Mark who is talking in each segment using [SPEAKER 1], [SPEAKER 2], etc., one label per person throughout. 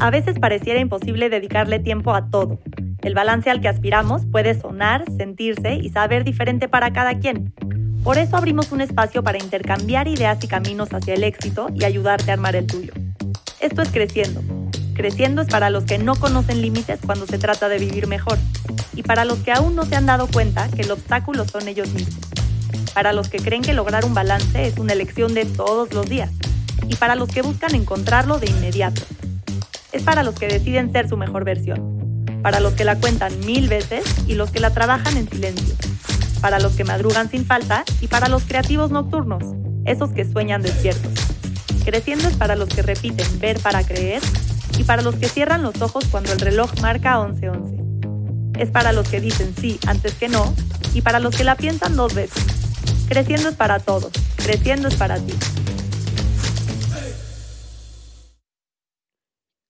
[SPEAKER 1] A veces pareciera imposible dedicarle tiempo a todo. El balance al que aspiramos puede sonar, sentirse y saber diferente para cada quien. Por eso abrimos un espacio para intercambiar ideas y caminos hacia el éxito y ayudarte a armar el tuyo. Esto es Creciendo. Creciendo es para los que no conocen límites cuando se trata de vivir mejor y para los que aún no se han dado cuenta que el obstáculo son ellos mismos. Para los que creen que lograr un balance es una elección de todos los días y para los que buscan encontrarlo de inmediato es para los que deciden ser su mejor versión, para los que la cuentan mil veces y los que la trabajan en silencio, para los que madrugan sin falta y para los creativos nocturnos, esos que sueñan despiertos. Creciendo es para los que repiten ver para creer y para los que cierran los ojos cuando el reloj marca 11:11. Es para los que dicen sí antes que no y para los que la piensan dos veces. Creciendo es para todos, creciendo es para ti.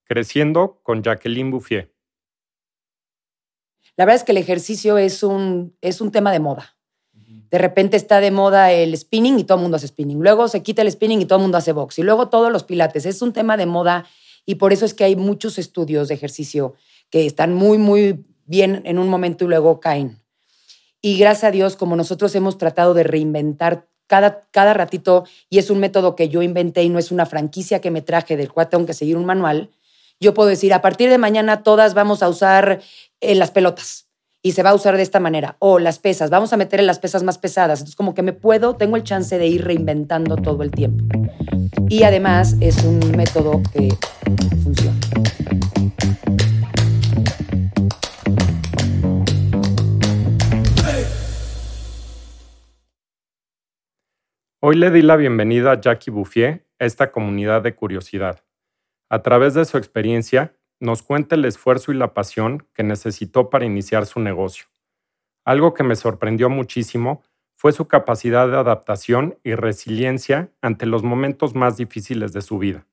[SPEAKER 2] Creciendo con Jacqueline Bouffier.
[SPEAKER 3] La verdad es que el ejercicio es un, es un tema de moda. De repente está de moda el spinning y todo el mundo hace spinning. Luego se quita el spinning y todo el mundo hace box. Y luego todos los pilates. Es un tema de moda y por eso es que hay muchos estudios de ejercicio que están muy, muy bien en un momento y luego caen. Y gracias a Dios, como nosotros hemos tratado de reinventar cada, cada ratito, y es un método que yo inventé y no es una franquicia que me traje del cual tengo que seguir un manual, yo puedo decir, a partir de mañana todas vamos a usar eh, las pelotas y se va a usar de esta manera. O las pesas, vamos a meter en las pesas más pesadas. Entonces, como que me puedo, tengo el chance de ir reinventando todo el tiempo. Y además es un método que funciona.
[SPEAKER 2] Hoy le di la bienvenida a Jackie Bouffier a esta comunidad de curiosidad. A través de su experiencia, nos cuenta el esfuerzo y la pasión que necesitó para iniciar su negocio. Algo que me sorprendió muchísimo fue su capacidad de adaptación y resiliencia ante los momentos más difíciles de su vida.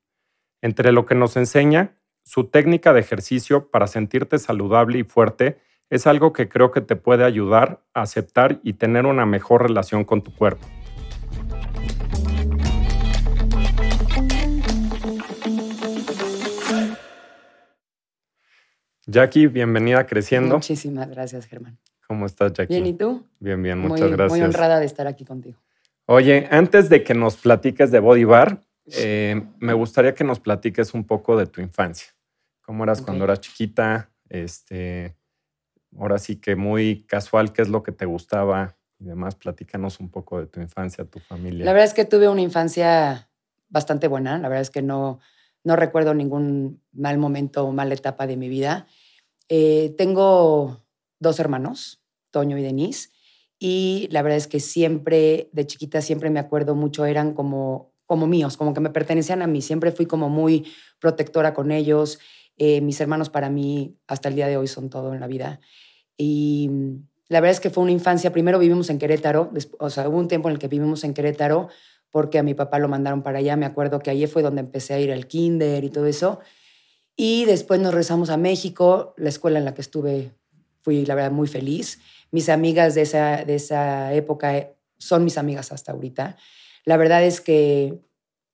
[SPEAKER 2] Entre lo que nos enseña, su técnica de ejercicio para sentirte saludable y fuerte es algo que creo que te puede ayudar a aceptar y tener una mejor relación con tu cuerpo. Jackie, bienvenida a Creciendo.
[SPEAKER 3] Muchísimas gracias, Germán.
[SPEAKER 2] ¿Cómo estás, Jackie?
[SPEAKER 3] Bien, ¿y tú?
[SPEAKER 2] Bien, bien, muchas gracias.
[SPEAKER 3] Muy honrada de estar aquí contigo.
[SPEAKER 2] Oye, antes de que nos platiques de Body Bar, eh, me gustaría que nos platiques un poco de tu infancia. ¿Cómo eras cuando eras chiquita? Este, ahora sí que muy casual, ¿qué es lo que te gustaba? Y demás, platícanos un poco de tu infancia, tu familia.
[SPEAKER 3] La verdad es que tuve una infancia bastante buena. La verdad es que no, no recuerdo ningún mal momento o mala etapa de mi vida. Eh, tengo dos hermanos, Toño y Denise, y la verdad es que siempre, de chiquita, siempre me acuerdo mucho, eran como, como míos, como que me pertenecían a mí. Siempre fui como muy protectora con ellos. Eh, mis hermanos para mí hasta el día de hoy son todo en la vida. Y la verdad es que fue una infancia, primero vivimos en Querétaro, o sea, hubo un tiempo en el que vivimos en Querétaro, porque a mi papá lo mandaron para allá. Me acuerdo que allí fue donde empecé a ir al kinder y todo eso. Y después nos rezamos a México, la escuela en la que estuve fui, la verdad, muy feliz. Mis amigas de esa, de esa época eh, son mis amigas hasta ahorita. La verdad es que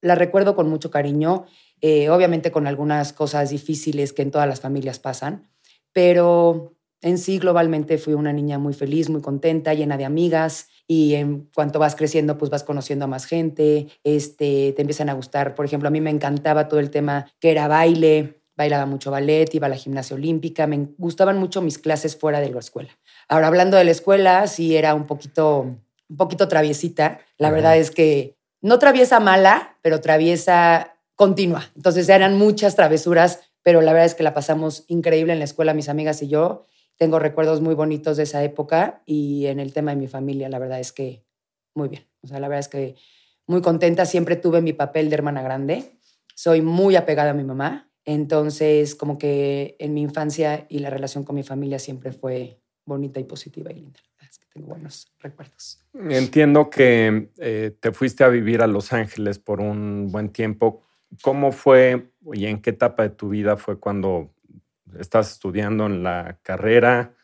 [SPEAKER 3] la recuerdo con mucho cariño, eh, obviamente con algunas cosas difíciles que en todas las familias pasan, pero en sí globalmente fui una niña muy feliz, muy contenta, llena de amigas y en cuanto vas creciendo, pues vas conociendo a más gente, este, te empiezan a gustar. Por ejemplo, a mí me encantaba todo el tema que era baile, bailaba mucho ballet, iba a la gimnasia olímpica, me gustaban mucho mis clases fuera de la escuela. Ahora, hablando de la escuela, sí era un poquito, un poquito traviesita. La verdad es que no traviesa mala, pero traviesa continua. Entonces eran muchas travesuras, pero la verdad es que la pasamos increíble en la escuela, mis amigas y yo tengo recuerdos muy bonitos de esa época y en el tema de mi familia, la verdad es que muy bien. O sea, la verdad es que muy contenta. Siempre tuve mi papel de hermana grande. Soy muy apegada a mi mamá. Entonces, como que en mi infancia y la relación con mi familia siempre fue bonita y positiva y linda. Es que tengo buenos recuerdos.
[SPEAKER 2] Entiendo que eh, te fuiste a vivir a Los Ángeles por un buen tiempo. ¿Cómo fue y en qué etapa de tu vida fue cuando estás estudiando en la carrera.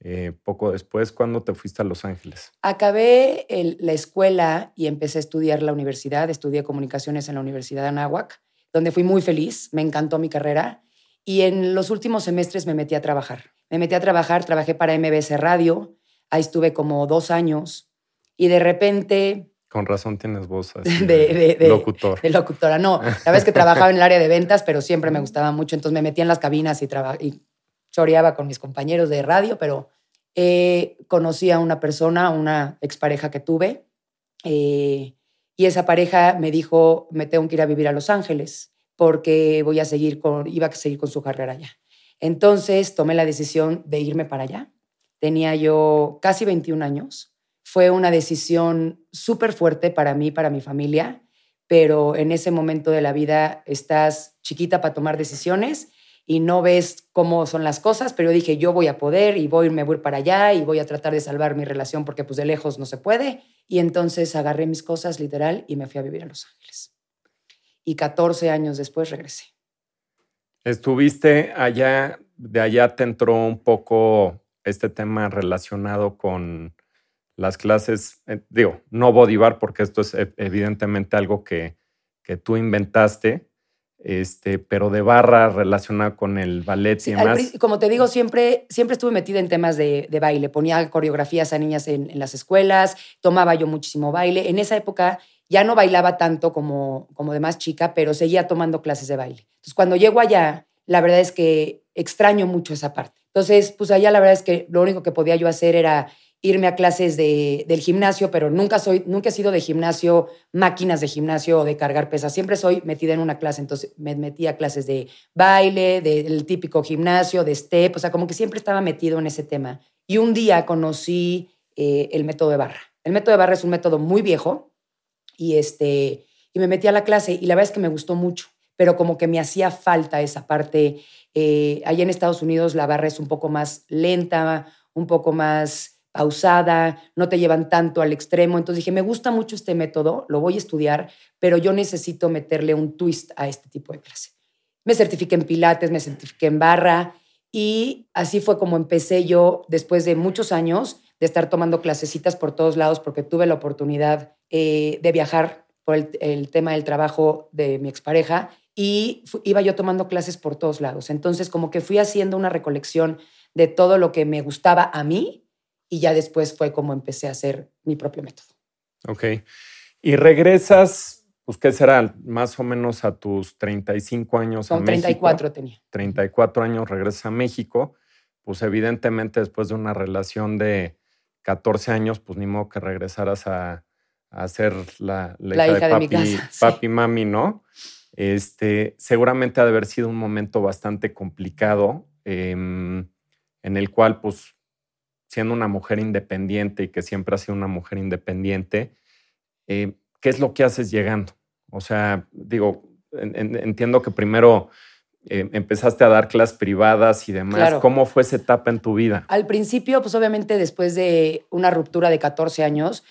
[SPEAKER 2] Eh, poco después, ¿cuándo te fuiste a Los Ángeles?
[SPEAKER 3] Acabé la escuela y empecé a estudiar la universidad. Estudié comunicaciones en la Universidad de Anáhuac, donde fui muy feliz. Me encantó mi carrera. Y en los últimos semestres me metí a trabajar. Me metí a trabajar, trabajé para MBS Radio, ahí estuve como dos años y de repente...
[SPEAKER 2] Con razón tienes voz así de, locutor.
[SPEAKER 3] De locutora, no. La es que trabajaba en el área de ventas, pero siempre me gustaba mucho, entonces me metí en las cabinas y, y choreaba con mis compañeros de radio, pero eh, conocí a una persona, una expareja que tuve, eh, y esa pareja me dijo, me tengo que ir a vivir a Los Ángeles porque voy a seguir con, iba a seguir con su carrera allá. Entonces tomé la decisión de irme para allá. Tenía yo casi 21 años. Fue una decisión súper fuerte para mí, para mi familia, pero en ese momento de la vida estás chiquita para tomar decisiones y no ves cómo son las cosas, pero dije, yo voy a poder y voy, me voy para allá y voy a tratar de salvar mi relación porque pues de lejos no se puede. Y entonces agarré mis cosas literal y me fui a vivir a Los Ángeles. Y 14 años después regresé.
[SPEAKER 2] Estuviste allá, de allá te entró un poco este tema relacionado con las clases, eh, digo, no bodybar porque esto es eh, evidentemente algo que, que tú inventaste, este, pero de barra relacionada con el ballet y demás.
[SPEAKER 3] como te digo, siempre, siempre estuve metida en temas de, baile. Ponía coreografías a niñas en, las escuelas, tomaba yo muchísimo baile. En esa época ya no bailaba tanto como, como de más chica, pero seguía tomando clases de baile. Entonces, cuando llego allá, la verdad es que extraño mucho esa parte. Entonces, pues allá la verdad es que lo único que podía yo hacer era irme a clases de, del gimnasio, pero nunca, soy, nunca he sido de gimnasio, máquinas de gimnasio o de cargar pesas. Siempre soy metida en una clase. Entonces me metí a clases de baile, del típico gimnasio, de step. O sea, como que siempre estaba metido en ese tema. Y un día conocí eh, el método de barra. El método de barra es un método muy viejo y, este, y me metí a la clase y la verdad es que me gustó mucho, pero como que me hacía falta esa parte. Eh, allá en Estados Unidos la barra es un poco más lenta, un poco más pausada, no te llevan tanto al extremo. Entonces dije, me gusta mucho este método, lo voy a estudiar, pero yo necesito meterle un twist a este tipo de clase. Me certifiqué en Pilates, me certifiqué en barra y así fue como empecé yo después de muchos años de estar tomando clasecitas por todos lados porque tuve la oportunidad eh, de viajar por el, tema del trabajo de mi expareja y iba yo tomando clases por todos lados. Entonces como que fui haciendo una recolección de todo lo que me gustaba a mí y ya después fue como empecé a hacer mi propio método.
[SPEAKER 2] Ok. Y regresas, pues, ¿qué será? Más o menos a tus 35 años a
[SPEAKER 3] 34 tenía.
[SPEAKER 2] 34 años regresas a México. Pues evidentemente después de una relación de 14 años, pues ni modo que regresaras a, a ser la,
[SPEAKER 3] la, hija, de, papi,
[SPEAKER 2] papi mami, ¿no? Este, seguramente ha de haber sido un momento bastante complicado em, en el cual, pues, siendo una mujer independiente y que siempre ha sido una mujer independiente, eh, ¿qué es lo que haces llegando? O sea, digo, entiendo que primero eh, empezaste a dar clases privadas y demás. ¿Cómo fue esa etapa en tu vida?
[SPEAKER 3] Al principio, pues obviamente después de una ruptura de 14 años,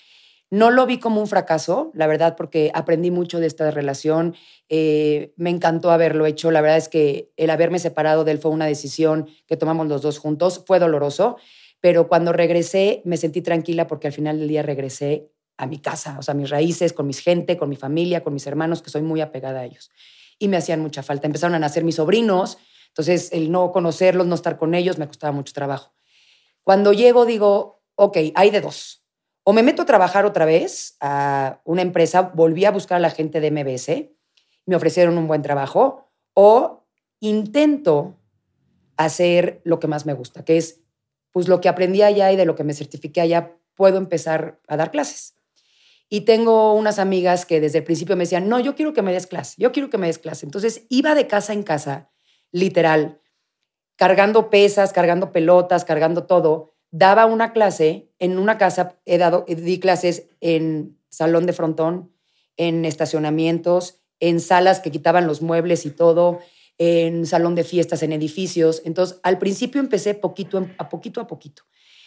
[SPEAKER 3] no lo vi como un fracaso, la verdad, porque aprendí mucho de esta relación. Eh, me encantó haberlo hecho. La verdad es que el haberme separado de él fue una decisión que tomamos los dos juntos. Fue doloroso, pero cuando regresé me sentí tranquila porque al final del día regresé a mi casa, o sea, mis raíces, con mis gente, con mi familia, con mis hermanos, que soy muy apegada a ellos. Y me hacían mucha falta. Empezaron a nacer mis sobrinos, entonces el no conocerlos, no estar con ellos, me costaba mucho trabajo. Cuando llego digo, ok, hay de dos. O me meto a trabajar otra vez a una empresa, volví a buscar a la gente de MBS, me ofrecieron un buen trabajo, o intento hacer lo que más me gusta, que es pues lo que aprendí allá y de lo que me certifiqué allá, puedo empezar a dar clases. Y tengo unas amigas que desde el principio me decían, no, yo quiero que me des clase, yo quiero que me des clase. Entonces iba de casa en casa, literal, cargando pesas, cargando pelotas, cargando todo. Daba una clase en una casa, he dado, di clases en salón de frontón, en estacionamientos, en salas que quitaban los muebles y todo, en salón de fiestas, en edificios. Entonces, al principio empecé poquito a poquito a poquito.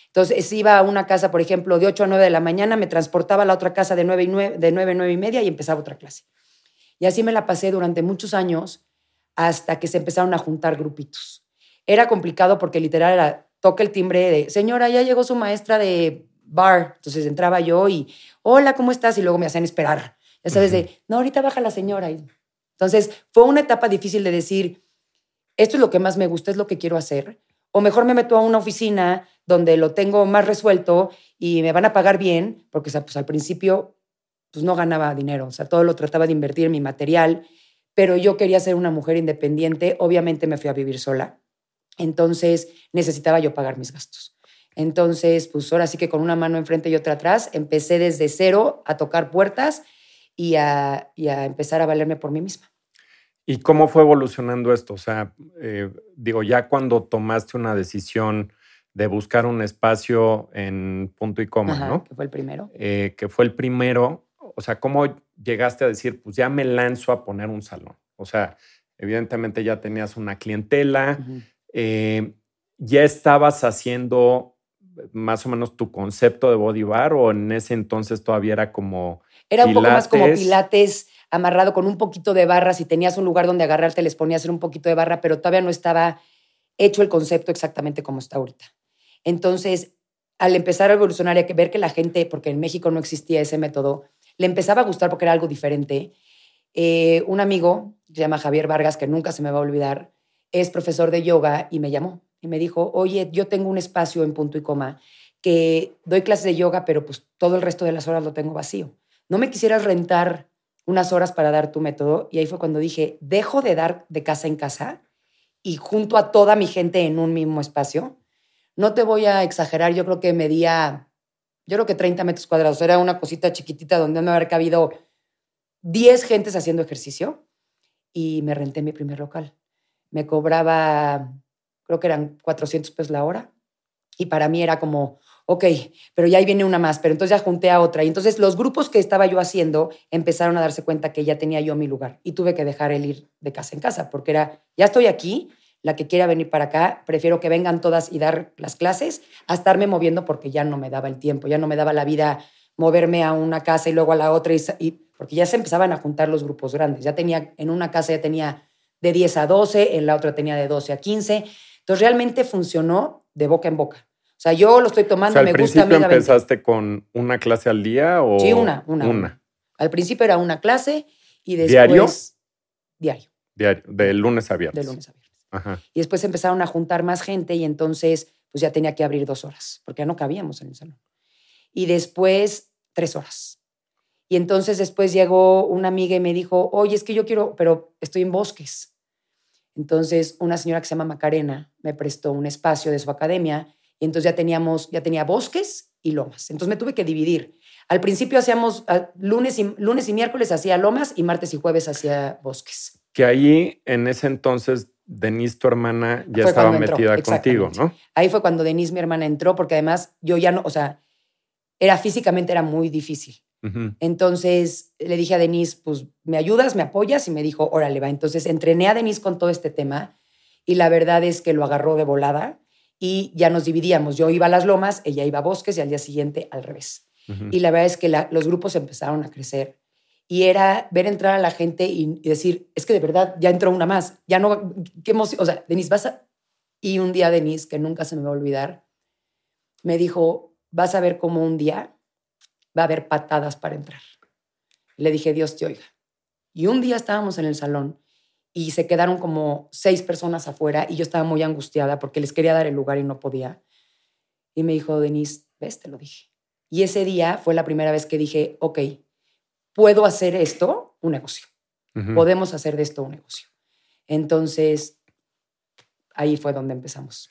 [SPEAKER 3] Entonces, iba a una casa, por ejemplo, de 8 a 9 de la mañana, me transportaba a la otra casa de 9, y 9, de 9 a 9 y media y empezaba otra clase. Y así me la pasé durante muchos años hasta que se empezaron a juntar grupitos. Era complicado porque literal era, toca el timbre de, señora, ya llegó su maestra de bar. Entonces entraba yo y, hola, ¿cómo estás? Y luego me hacían esperar. Ya sabes, de, no, ahorita baja la señora. Y entonces fue una etapa difícil de decir, esto es lo que más me gusta, es lo que quiero hacer. O mejor me meto a una oficina donde lo tengo más resuelto y me van a pagar bien, porque pues, al principio pues, no ganaba dinero, o sea, todo lo trataba de invertir en mi material, pero yo quería ser una mujer independiente, obviamente me fui a vivir sola, entonces necesitaba yo pagar mis gastos. Entonces, pues ahora sí que con una mano enfrente y otra atrás, empecé desde cero a tocar puertas y a, empezar a valerme por mí misma.
[SPEAKER 2] ¿Y cómo fue evolucionando esto? O sea, eh, digo, ya cuando tomaste una decisión de buscar un espacio en punto y coma, ¿no?
[SPEAKER 3] Que fue el primero.
[SPEAKER 2] Eh, que fue el primero. O sea, ¿cómo llegaste a decir, pues ya me lanzo a poner un salón? O sea, evidentemente ya tenías una clientela, eh, ya estabas haciendo más o menos tu concepto de body bar o en ese entonces todavía era como
[SPEAKER 3] era un poco más como pilates amarrado con un poquito de barra. Si tenías un lugar donde agarrarte, les ponías hacer un poquito de barra, pero todavía no estaba hecho el concepto exactamente como está ahorita. Entonces, al empezar a evolucionar y a ver que la gente, porque en México no existía ese método, le empezaba a gustar porque era algo diferente. Eh, un amigo, se llama Javier Vargas, que nunca se me va a olvidar, es profesor de yoga y me llamó y me dijo, oye, yo tengo un espacio en punto y coma que doy clases de yoga, pero pues todo el resto de las horas lo tengo vacío no me quisieras rentar unas horas para dar tu método. Y ahí fue cuando dije, dejo de dar de casa en casa y junto a toda mi gente en un mismo espacio. No te voy a exagerar, yo creo que medía, yo creo que 30 metros cuadrados. Era una cosita chiquitita donde me habría cabido 10 gentes haciendo ejercicio y me renté mi primer local. Me cobraba, creo que eran 400 pesos la hora y para mí era como ok, pero ya ahí viene una más, pero entonces ya junté a otra. Y entonces los grupos que estaba yo haciendo empezaron a darse cuenta que ya tenía yo mi lugar y tuve que dejar el ir de casa en casa, porque era, ya estoy aquí, la que quiera venir para acá, prefiero que vengan todas y dar las clases a estarme moviendo porque ya no me daba el tiempo, ya no me daba la vida moverme a una casa y luego a la otra, y, porque ya se empezaban a juntar los grupos grandes. Ya tenía, en una casa ya tenía de 10 a 12, en la otra tenía de 12 a 15. Entonces realmente funcionó de boca en boca. O sea, yo lo estoy tomando, me gusta.
[SPEAKER 2] ¿Al principio empezaste con una clase al día o...?
[SPEAKER 3] Sí, una, una, Al principio era una clase y después... ¿Diario? Diario.
[SPEAKER 2] Diario, de lunes a viernes.
[SPEAKER 3] De lunes a viernes. Ajá. Y después empezaron a juntar más gente y entonces pues ya tenía que abrir dos horas, porque ya no cabíamos en el salón. Y después tres horas. Y entonces después llegó una amiga y me dijo, oye, es que yo quiero, pero estoy en bosques. Entonces una señora que se llama Macarena me prestó un espacio de su academia y entonces ya teníamos, ya tenía bosques y lomas. Entonces me tuve que dividir. Al principio hacíamos ah, lunes y, lunes y miércoles hacía lomas y martes y jueves hacía bosques.
[SPEAKER 2] Que ahí, en ese entonces, Denise, tu hermana, ya estaba metida contigo, ¿no?
[SPEAKER 3] Ahí fue cuando Denise, mi hermana, entró, porque además yo ya no, o sea, era físicamente era muy difícil. Entonces le dije a Denise, pues, ¿me ayudas, me apoyas? Y me dijo, órale, va. Entonces entrené a Denise con todo este tema y la verdad es que lo agarró de volada y ya nos dividíamos. Yo iba a las lomas, ella iba a bosques y al día siguiente al revés. Y la verdad es que los grupos empezaron a crecer y era ver entrar a la gente y, decir, es que de verdad ya entró una más, ya no, qué emoción, o sea, Denise, vas a... Y un día Denise, que nunca se me va a olvidar, me dijo, vas a ver cómo un día va a haber patadas para entrar. Le dije, Dios te oiga. Y un día estábamos en el salón y se quedaron como seis personas afuera y yo estaba muy angustiada porque les quería dar el lugar y no podía. Y me dijo, Denise, ves, te lo dije. Y ese día fue la primera vez que dije, ok, puedo hacer esto un negocio. Podemos hacer de esto un negocio. Entonces, ahí fue donde empezamos.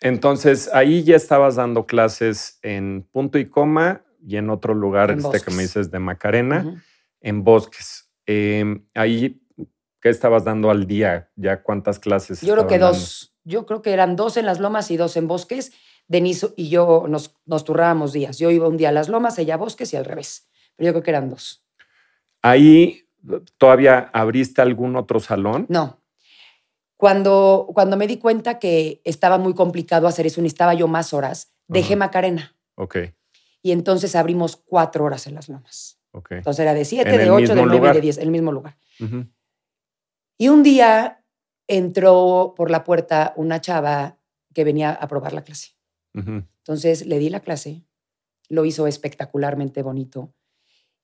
[SPEAKER 2] entonces, ahí ya estabas dando clases en punto y coma y en otro lugar, este que me dices de Macarena, en Bosques. Em, ahí ¿Qué estabas dando al día? ¿Ya cuántas clases?
[SPEAKER 3] Yo creo que dos. Yo creo que eran dos en las lomas y dos en bosques. Denise y yo nos, nos turrábamos días. Yo iba un día a las lomas, ella a bosques y al revés. Pero yo creo que eran dos.
[SPEAKER 2] ¿Ahí todavía abriste algún otro salón?
[SPEAKER 3] No. Cuando, cuando me di cuenta que estaba muy complicado hacer eso, necesitaba yo más horas, dejé Macarena.
[SPEAKER 2] Ok.
[SPEAKER 3] Y entonces abrimos cuatro horas en las lomas. Ok. Entonces era de siete, de ocho, de nueve, de diez, el mismo lugar. Y un día entró por la puerta una chava que venía a probar la clase. Entonces le di la clase, lo hizo espectacularmente bonito.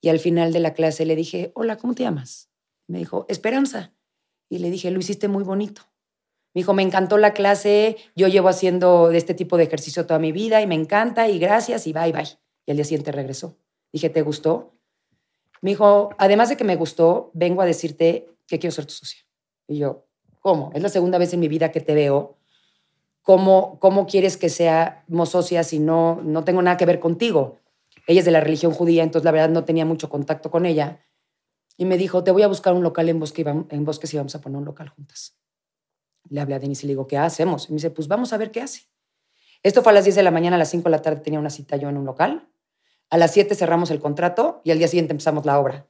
[SPEAKER 3] Y al final de la clase le dije, hola, ¿cómo te llamas? Me dijo, Esperanza. Y le dije, lo hiciste muy bonito. Me dijo, me encantó la clase, yo llevo haciendo de este tipo de ejercicio toda mi vida y me encanta y gracias y bye, bye. Y al día siguiente regresó. Dije, ¿te gustó? Me dijo, además de que me gustó, vengo a decirte que quiero ser tu socia. Y yo, ¿cómo? Es la segunda vez en mi vida que te veo. ¿Cómo, cómo quieres que seamos socias si no, no tengo nada que ver contigo? Ella es de la religión judía, entonces la verdad no tenía mucho contacto con ella. Y me dijo, te voy a buscar un local en Bosque, en Bosques y vamos a poner un local juntas. Le hablé a Denise y le digo, ¿qué hacemos? Y me dice, pues vamos a ver qué hace. Esto fue a las 10 de la mañana, a las 5 de la tarde tenía una cita yo en un local. A las 7 cerramos el contrato y al día siguiente empezamos la obra.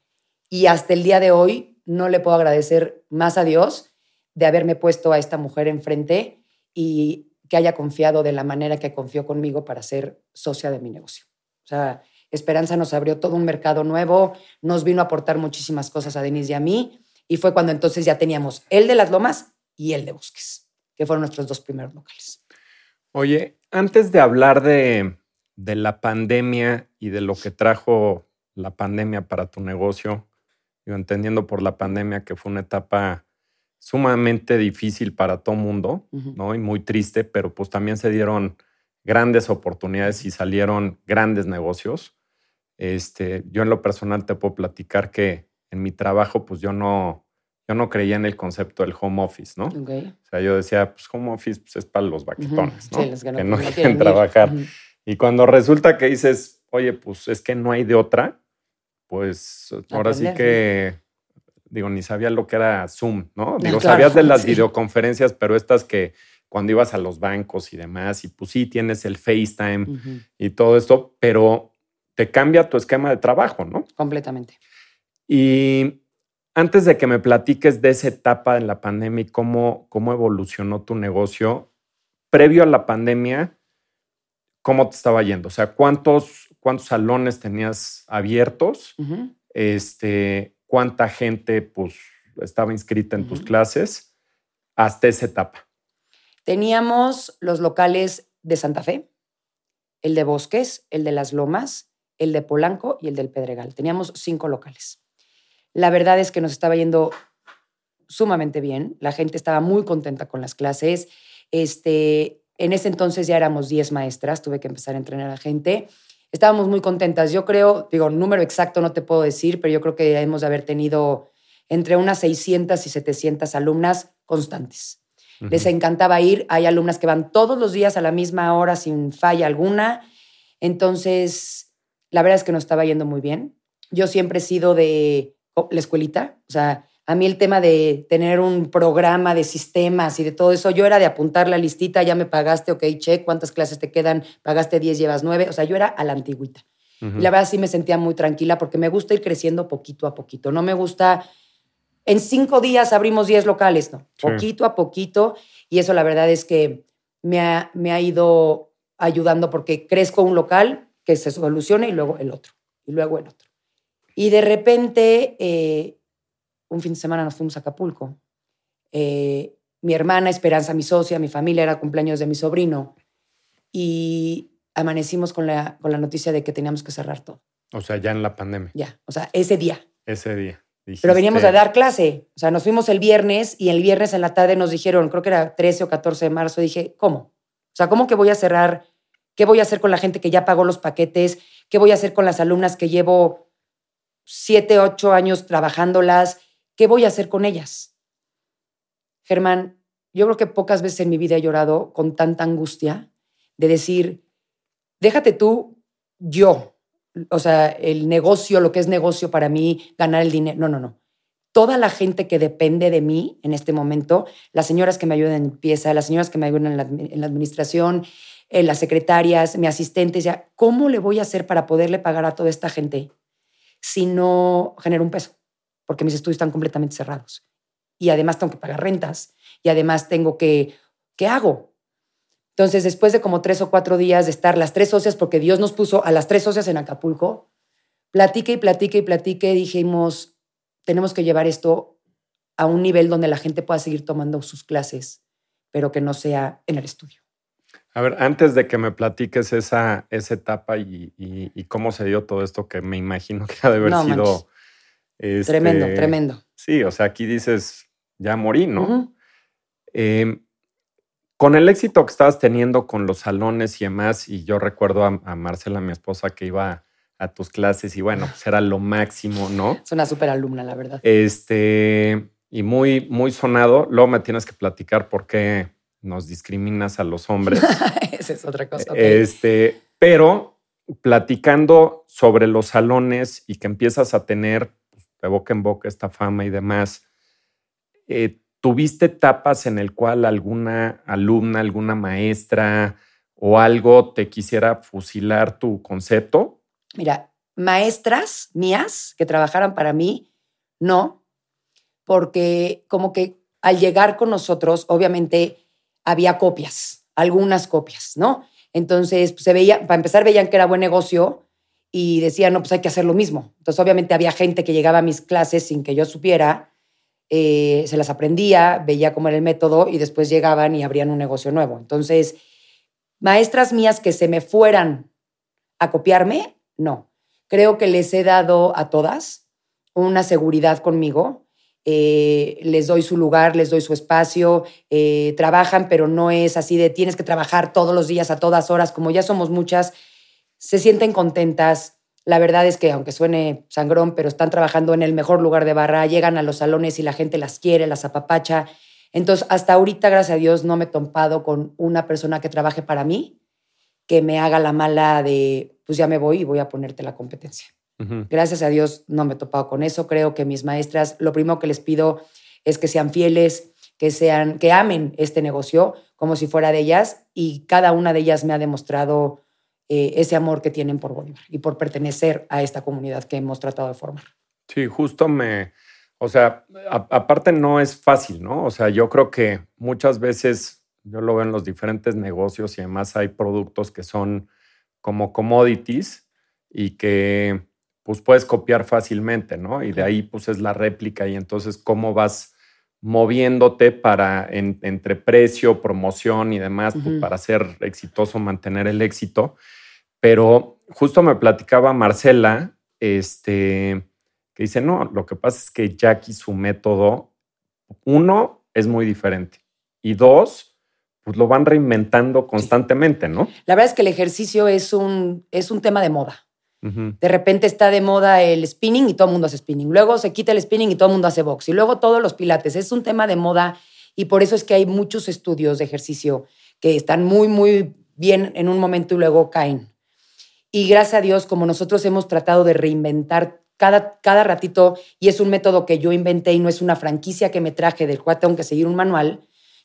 [SPEAKER 3] Y hasta el día de hoy no le puedo agradecer más a Dios de haberme puesto a esta mujer enfrente y que haya confiado de la manera que confió conmigo para ser socia de mi negocio. O sea, Esperanza nos abrió todo un mercado nuevo, nos vino a aportar muchísimas cosas a Denise y a mí, y fue cuando entonces ya teníamos el de las lomas y el de Bosques, que fueron nuestros dos primeros locales.
[SPEAKER 2] Oye, antes de hablar de, de la pandemia y de lo que trajo la pandemia para tu negocio, yo entendiendo por la pandemia que fue una etapa sumamente difícil para todo mundo, ¿no? Y muy triste, pero pues también se dieron grandes oportunidades y salieron grandes negocios. Este, yo en lo personal te puedo platicar que en mi trabajo, pues yo no, yo no creía en el concepto del home office, ¿no? O sea, yo decía, pues home office pues, es para los baquetones, ¿no? que, no, quieren trabajar. Y cuando resulta que dices, oye, pues es que no hay de otra, pues ahora sí que, digo, ni sabía lo que era Zoom, ¿no? Digo, sabías de las videoconferencias, pero estas que cuando ibas a los bancos y demás, y pues sí, tienes el FaceTime y todo esto, pero te cambia tu esquema de trabajo, ¿no?
[SPEAKER 3] Completamente.
[SPEAKER 2] Y antes de que me platiques de esa etapa en la pandemia y cómo, cómo evolucionó tu negocio, previo a la pandemia, ¿cómo te estaba yendo? O sea, ¿cuántos, cuántos salones tenías abiertos? este, ¿Cuánta gente pues, estaba inscrita en tus clases hasta esa etapa?
[SPEAKER 3] Teníamos los locales de Santa Fe, el de Bosques, el de Las Lomas, el de Polanco y el del Pedregal. Teníamos cinco locales. La verdad es que nos estaba yendo sumamente bien. La gente estaba muy contenta con las clases. Este, en ese entonces ya éramos 10 maestras, tuve que empezar a entrenar a gente. Estábamos muy contentas. Yo creo, digo, número exacto no te puedo decir, pero yo creo que hemos de haber tenido entre unas 600 y 700 alumnas constantes. Les encantaba ir. Hay alumnas que van todos los días a la misma hora sin falla alguna. Entonces, la verdad es que no estaba yendo muy bien. Yo siempre he sido de la escuelita, o sea, a mí el tema de tener un programa de sistemas y de todo eso, yo era de apuntar la listita, ya me pagaste, ok, check, cuántas clases te quedan, pagaste 10, llevas 9, o sea, yo era a la antigüita. Y la verdad sí me sentía muy tranquila porque me gusta ir creciendo poquito a poquito, no me gusta, en cinco días abrimos 10 locales, no, poquito a poquito, y eso la verdad es que me ha, me ha ido ayudando porque crezco un local, que se solucione y luego el otro, y luego el otro. Y de repente, eh, un fin de semana nos fuimos a Acapulco. Eh, mi hermana Esperanza, mi socia, mi familia, era cumpleaños de mi sobrino. Y amanecimos con la, con la noticia de que teníamos que cerrar todo.
[SPEAKER 2] O sea, ya en la pandemia.
[SPEAKER 3] Ya, o sea, ese día.
[SPEAKER 2] Ese día.
[SPEAKER 3] Pero veníamos a dar clase. O sea, nos fuimos el viernes y el viernes en la tarde nos dijeron, creo que era 13 o 14 de marzo, dije, ¿cómo? O sea, ¿cómo que voy a cerrar ¿Qué voy a hacer con la gente que ya pagó los paquetes? ¿Qué voy a hacer con las alumnas que llevo siete, ocho años trabajándolas? ¿Qué voy a hacer con ellas? Germán, yo creo que pocas veces en mi vida he llorado con tanta angustia de decir, déjate tú, yo, o sea, el negocio, lo que es negocio para mí, ganar el dinero. No, no, no. Toda la gente que depende de mí en este momento, las señoras que me ayudan en pieza, las señoras que me ayudan en la, administración, las secretarias, mi asistente, ya, ¿cómo le voy a hacer para poderle pagar a toda esta gente si no genero un peso? Porque mis estudios están completamente cerrados. Y además tengo que pagar rentas. Y además tengo que, ¿qué hago? Entonces, después de como tres o cuatro días de estar las tres socias, porque Dios nos puso a las tres socias en Acapulco, platique y platique y platique, dijimos, tenemos que llevar esto a un nivel donde la gente pueda seguir tomando sus clases, pero que no sea en el estudio.
[SPEAKER 2] A ver, antes de que me platiques esa, esa etapa y, cómo se dio todo esto, que me imagino que ha de haber sido...
[SPEAKER 3] este, tremendo.
[SPEAKER 2] Sí, o sea, aquí dices, ya morí, ¿no? Em, con el éxito que estabas teniendo con los salones y demás, y yo recuerdo a, Marcela, mi esposa, que iba a tus clases y bueno, pues era lo máximo, ¿no?
[SPEAKER 3] Es una súper alumna, la verdad.
[SPEAKER 2] Este, y muy, muy sonado. Luego me tienes que platicar por qué nos discriminas a los hombres.
[SPEAKER 3] Esa es otra cosa.
[SPEAKER 2] Este, pero platicando sobre los salones y que empiezas a tener de boca en boca esta fama y demás, eh, ¿tuviste etapas en el cual alguna alumna, alguna maestra o algo te quisiera fusilar tu concepto?
[SPEAKER 3] Mira, maestras mías que trabajaran para mí, no, porque como que al llegar con nosotros, obviamente había copias, algunas copias, ¿no? Entonces, pues, se veía, para empezar, veían que era buen negocio y decían, no, pues hay que hacer lo mismo. Entonces, obviamente había gente que llegaba a mis clases sin que yo supiera, eh, se las aprendía, veía cómo era el método y después llegaban y abrían un negocio nuevo. Entonces, maestras mías que se me fueran a copiarme, no. Creo que les he dado a todas una seguridad conmigo eh, les doy su lugar, les doy su espacio, eh, trabajan, pero no es así de tienes que trabajar todos los días a todas horas, como ya somos muchas, se sienten contentas. La verdad es que, aunque suene sangrón, pero están trabajando en el mejor lugar de barra, llegan a los salones y la gente las quiere, las apapacha. Entonces, hasta ahorita, gracias a Dios, no me he topado con una persona que trabaje para mí que me haga la mala de, pues ya me voy y voy a ponerte la competencia. Gracias a Dios no me he topado con eso. Creo que mis maestras, lo primero que les pido es que sean fieles, que sean, que amen este negocio como si fuera de ellas y cada una de ellas me ha demostrado eh, ese amor que tienen por Bolívar y por pertenecer a esta comunidad que hemos tratado de formar.
[SPEAKER 2] Sí, justo me, o sea, aparte no es fácil, ¿no? O sea, yo creo que muchas veces yo lo veo en los diferentes negocios y además hay productos que son como commodities y que pues puedes copiar fácilmente, ¿no? Y de ahí pues es la réplica y entonces cómo vas moviéndote para entre precio, promoción y demás, pues, para ser exitoso, mantener el éxito. Pero justo me platicaba Marcela, este, que dice, no, lo que pasa es que Jackie, su método, uno, es muy diferente. Y dos, pues lo van reinventando constantemente, ¿no?
[SPEAKER 3] La verdad es que el ejercicio es un, es un tema de moda. De repente está de moda el spinning y todo el mundo hace spinning. Luego se quita el spinning y todo el mundo hace box. Y luego todos los pilates. Es un tema de moda y por eso es que hay muchos estudios de ejercicio que están muy, muy bien en un momento y luego caen. Y gracias a Dios, como nosotros hemos tratado de reinventar cada, cada ratito, y es un método que yo inventé y no es una franquicia que me traje del cual tengo que seguir un manual,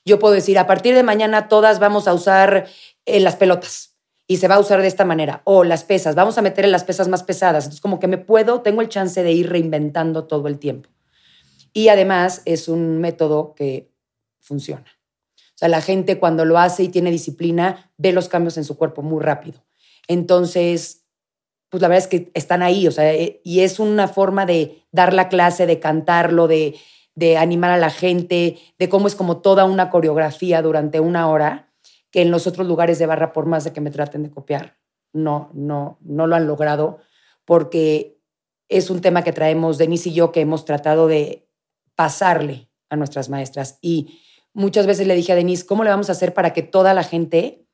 [SPEAKER 3] yo puedo decir, a partir de mañana todas vamos a usar eh, las pelotas y se va a usar de esta manera. O las pesas, vamos a meter en las pesas más pesadas. Entonces, como que me puedo, tengo el chance de ir reinventando todo el tiempo. Y además es un método que funciona. O sea, la gente cuando lo hace y tiene disciplina, ve los cambios en su cuerpo muy rápido. Entonces, pues la verdad es que están ahí, o sea, eh, y es una forma de dar la clase, de cantarlo, de, de animar a la gente, de cómo es como toda una coreografía durante una hora que en los otros lugares de barra, por más de que me traten de copiar, no, no, no lo han logrado, porque es un tema que traemos Denise y yo que hemos tratado de pasarle a nuestras maestras. Y muchas veces le dije a Denise, ¿cómo le vamos a hacer para que toda la gente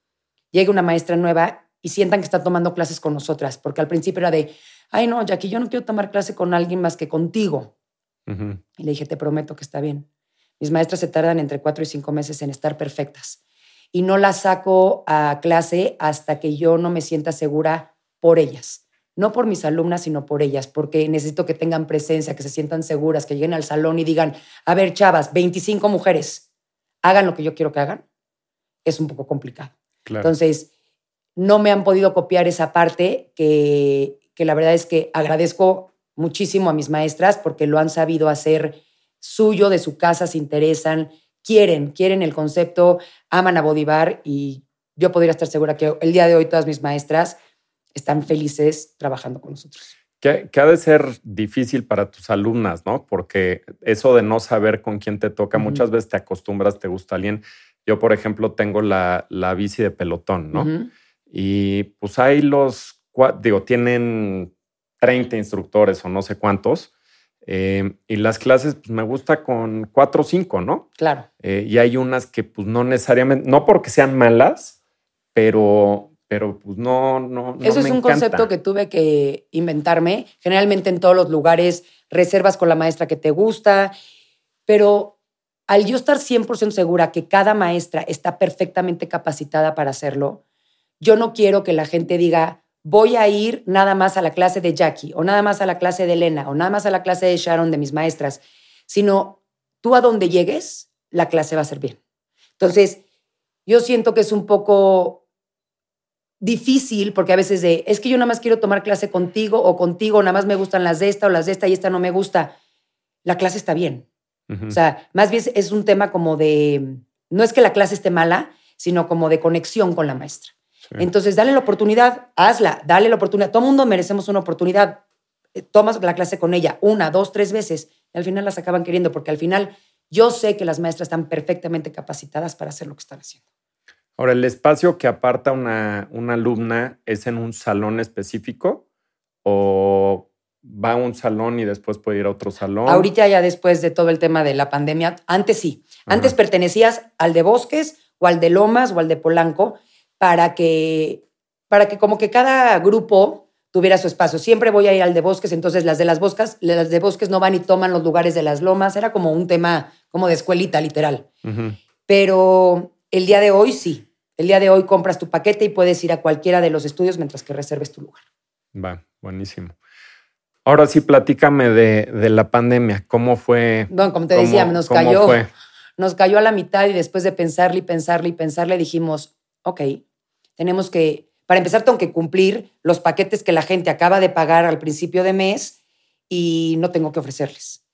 [SPEAKER 3] llegue una maestra nueva y sientan que está tomando clases con nosotras? Porque al principio era de, ay no, Jackie, yo no quiero tomar clase con alguien más que contigo. Y le dije, te prometo que está bien. Mis maestras se tardan entre cuatro y cinco meses en estar perfectas y no las saco a clase hasta que yo no me sienta segura por ellas. No por mis alumnas, sino por ellas, porque necesito que tengan presencia, que se sientan seguras, que lleguen al salón y digan, a ver, chavas, 25 mujeres, hagan lo que yo quiero que hagan. Es un poco complicado. Entonces, no me han podido copiar esa parte que, que la verdad es que agradezco muchísimo a mis maestras porque lo han sabido hacer suyo, de su casa, se interesan, quieren, quieren el concepto, aman a Bodivar y yo podría estar segura que el día de hoy todas mis maestras están felices trabajando con nosotros.
[SPEAKER 2] Que, ha de ser difícil para tus alumnas, ¿no? Porque eso de no saber con quién te toca, muchas veces te acostumbras, te gusta alguien. Yo, por ejemplo, tengo la, la bici de pelotón, ¿no? Y pues hay los, digo, tienen 30 instructores o no sé cuántos. Eh, y las clases, pues me gusta con cuatro o cinco, ¿no?
[SPEAKER 3] Claro.
[SPEAKER 2] Eh, y hay unas que, pues no necesariamente, no porque sean malas, pero, pero pues no, no. no
[SPEAKER 3] Eso es
[SPEAKER 2] me
[SPEAKER 3] un
[SPEAKER 2] encanta.
[SPEAKER 3] concepto que tuve que inventarme. Generalmente en todos los lugares reservas con la maestra que te gusta, pero al yo estar 100% segura que cada maestra está perfectamente capacitada para hacerlo, yo no quiero que la gente diga, voy a ir nada más a la clase de Jackie, o nada más a la clase de Elena, o nada más a la clase de Sharon, de mis maestras, sino tú a donde llegues, la clase va a ser bien. Entonces, yo siento que es un poco difícil, porque a veces de, es que yo nada más quiero tomar clase contigo o contigo, nada más me gustan las de esta o las de esta y esta no me gusta. La clase está bien. O sea, más bien es un tema como de, no es que la clase esté mala, sino como de conexión con la maestra.
[SPEAKER 2] Sí.
[SPEAKER 3] Entonces, dale la oportunidad, hazla, dale la oportunidad. Todo mundo merecemos una oportunidad. Eh, Tomas la clase con ella una, dos, tres veces y al final las acaban queriendo porque al final yo sé que las maestras están perfectamente capacitadas para hacer lo que están haciendo.
[SPEAKER 2] Ahora, ¿el espacio que aparta una, una alumna es en un salón específico o va a un salón y después puede ir a otro salón?
[SPEAKER 3] Ahorita ya después de todo el tema de la pandemia, antes sí. Antes
[SPEAKER 2] Ajá.
[SPEAKER 3] pertenecías al de Bosques o al de Lomas o al de Polanco para que, para que como que cada grupo tuviera su espacio. Siempre voy a ir al de Bosques, entonces las de las Bosques, las de Bosques no van y toman los lugares de las Lomas. Era como un tema como de escuelita, literal. Pero el día de hoy sí. El día de hoy compras tu paquete y puedes ir a cualquiera de los estudios mientras que reserves tu lugar.
[SPEAKER 2] Va, buenísimo. Ahora sí, platícame de, de la pandemia. ¿Cómo fue?
[SPEAKER 3] Bueno, como te
[SPEAKER 2] ¿Cómo-
[SPEAKER 3] decía, nos cayó.
[SPEAKER 2] fue?
[SPEAKER 3] nos cayó a la mitad y después de pensarle y pensarle y pensarle dijimos, ok, tenemos que, para empezar tengo que cumplir los paquetes que la gente acaba de pagar al principio de mes y no tengo que ofrecerles.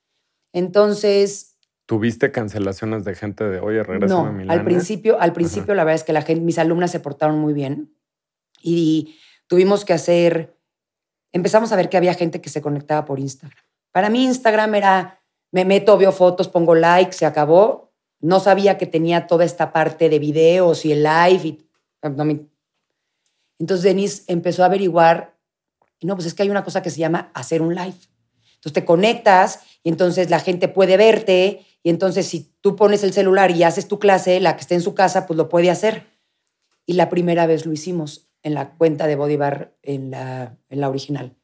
[SPEAKER 3] Entonces,
[SPEAKER 2] ¿Tuviste cancelaciones de gente de, oye, regresa
[SPEAKER 3] no,
[SPEAKER 2] a mi
[SPEAKER 3] al
[SPEAKER 2] lana"?
[SPEAKER 3] principio, al principio la verdad es que la gente, mis alumnas se portaron muy bien y tuvimos que hacer, empezamos a ver que había gente que se conectaba por Instagram. Para mí Instagram era, me meto, veo fotos, pongo like, se acabó. No sabía que tenía toda esta parte de videos y el live. Y, no me- entonces Denise empezó a averiguar, no, pues es que hay una cosa que se llama hacer un live. Entonces te conectas y entonces la gente puede verte y entonces si tú pones el celular y haces tu clase, la que esté en su casa, pues lo puede hacer. Y la primera vez lo hicimos en la cuenta de Body Bar, en la, en la original.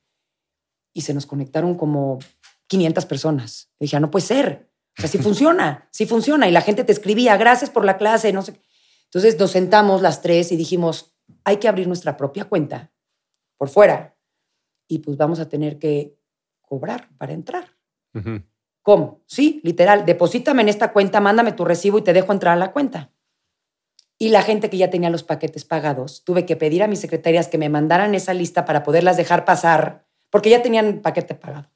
[SPEAKER 3] Y se nos conectaron como 500 personas. Y dije, "Ah, no puede ser. O sea, sí funciona, sí funciona. Y la gente te escribía, gracias por la clase, no sé. Entonces nos sentamos las tres y dijimos, hay que abrir nuestra propia cuenta por fuera. Y pues vamos a tener que cobrar para entrar. ¿Cómo? Sí, literal, deposítame en esta cuenta, mándame tu recibo y te dejo entrar a la cuenta. Y la gente que ya tenía los paquetes pagados, tuve que pedir a mis secretarias que me mandaran esa lista para poderlas dejar pasar, porque ya tenían paquete pagado.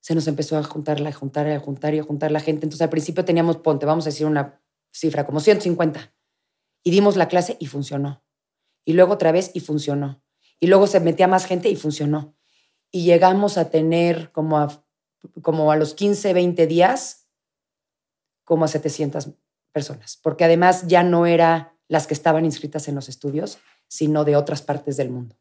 [SPEAKER 3] Se nos empezó a juntar, a juntar, a juntar y a juntar la gente. Entonces al principio teníamos, ponte, vamos a decir una cifra, como 150. Y dimos la clase y funcionó. Y luego otra vez y funcionó. Y luego se metía más gente y funcionó. Y llegamos a tener como a como a los 15, 20 días, como a 700 personas, porque además ya no era las que estaban inscritas en los estudios, sino de otras partes del mundo.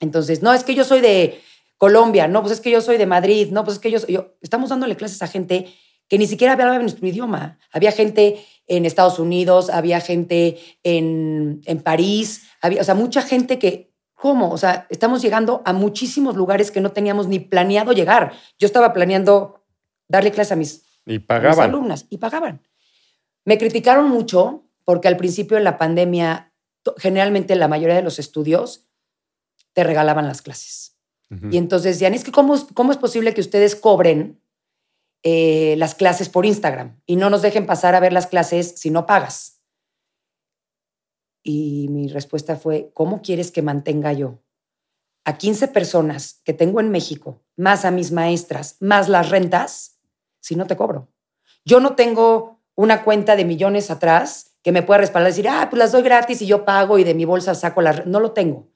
[SPEAKER 3] Entonces, no, es que yo soy de Colombia, no, pues es que yo soy de Madrid, no, pues es que yo, soy- yo estamos dándole clases a gente que ni siquiera hablaba nuestro idioma. Había gente en Estados Unidos, había gente en, en París, había, o sea, mucha gente que, ¿cómo? O sea, estamos llegando a muchísimos lugares que no teníamos ni planeado llegar. Yo estaba planeando darle clases a mis,
[SPEAKER 2] Y
[SPEAKER 3] a mis
[SPEAKER 2] pagaban.
[SPEAKER 3] alumnas y pagaban. Me criticaron mucho porque al principio de la pandemia, generalmente la mayoría de los estudios te regalaban las clases.
[SPEAKER 2] Ujú.
[SPEAKER 3] Y entonces decían, es que ¿cómo, cómo es posible que ustedes cobren eh, las clases por Instagram y no nos dejen pasar a ver las clases si no pagas? Y mi respuesta fue, ¿cómo quieres que mantenga yo a 15 personas que tengo en México, más a mis maestras, más las rentas, si no te cobro? Yo no tengo una cuenta de millones atrás que me pueda respaldar y decir, ah, pues las doy gratis y yo pago y de mi bolsa saco las... re-". No lo tengo.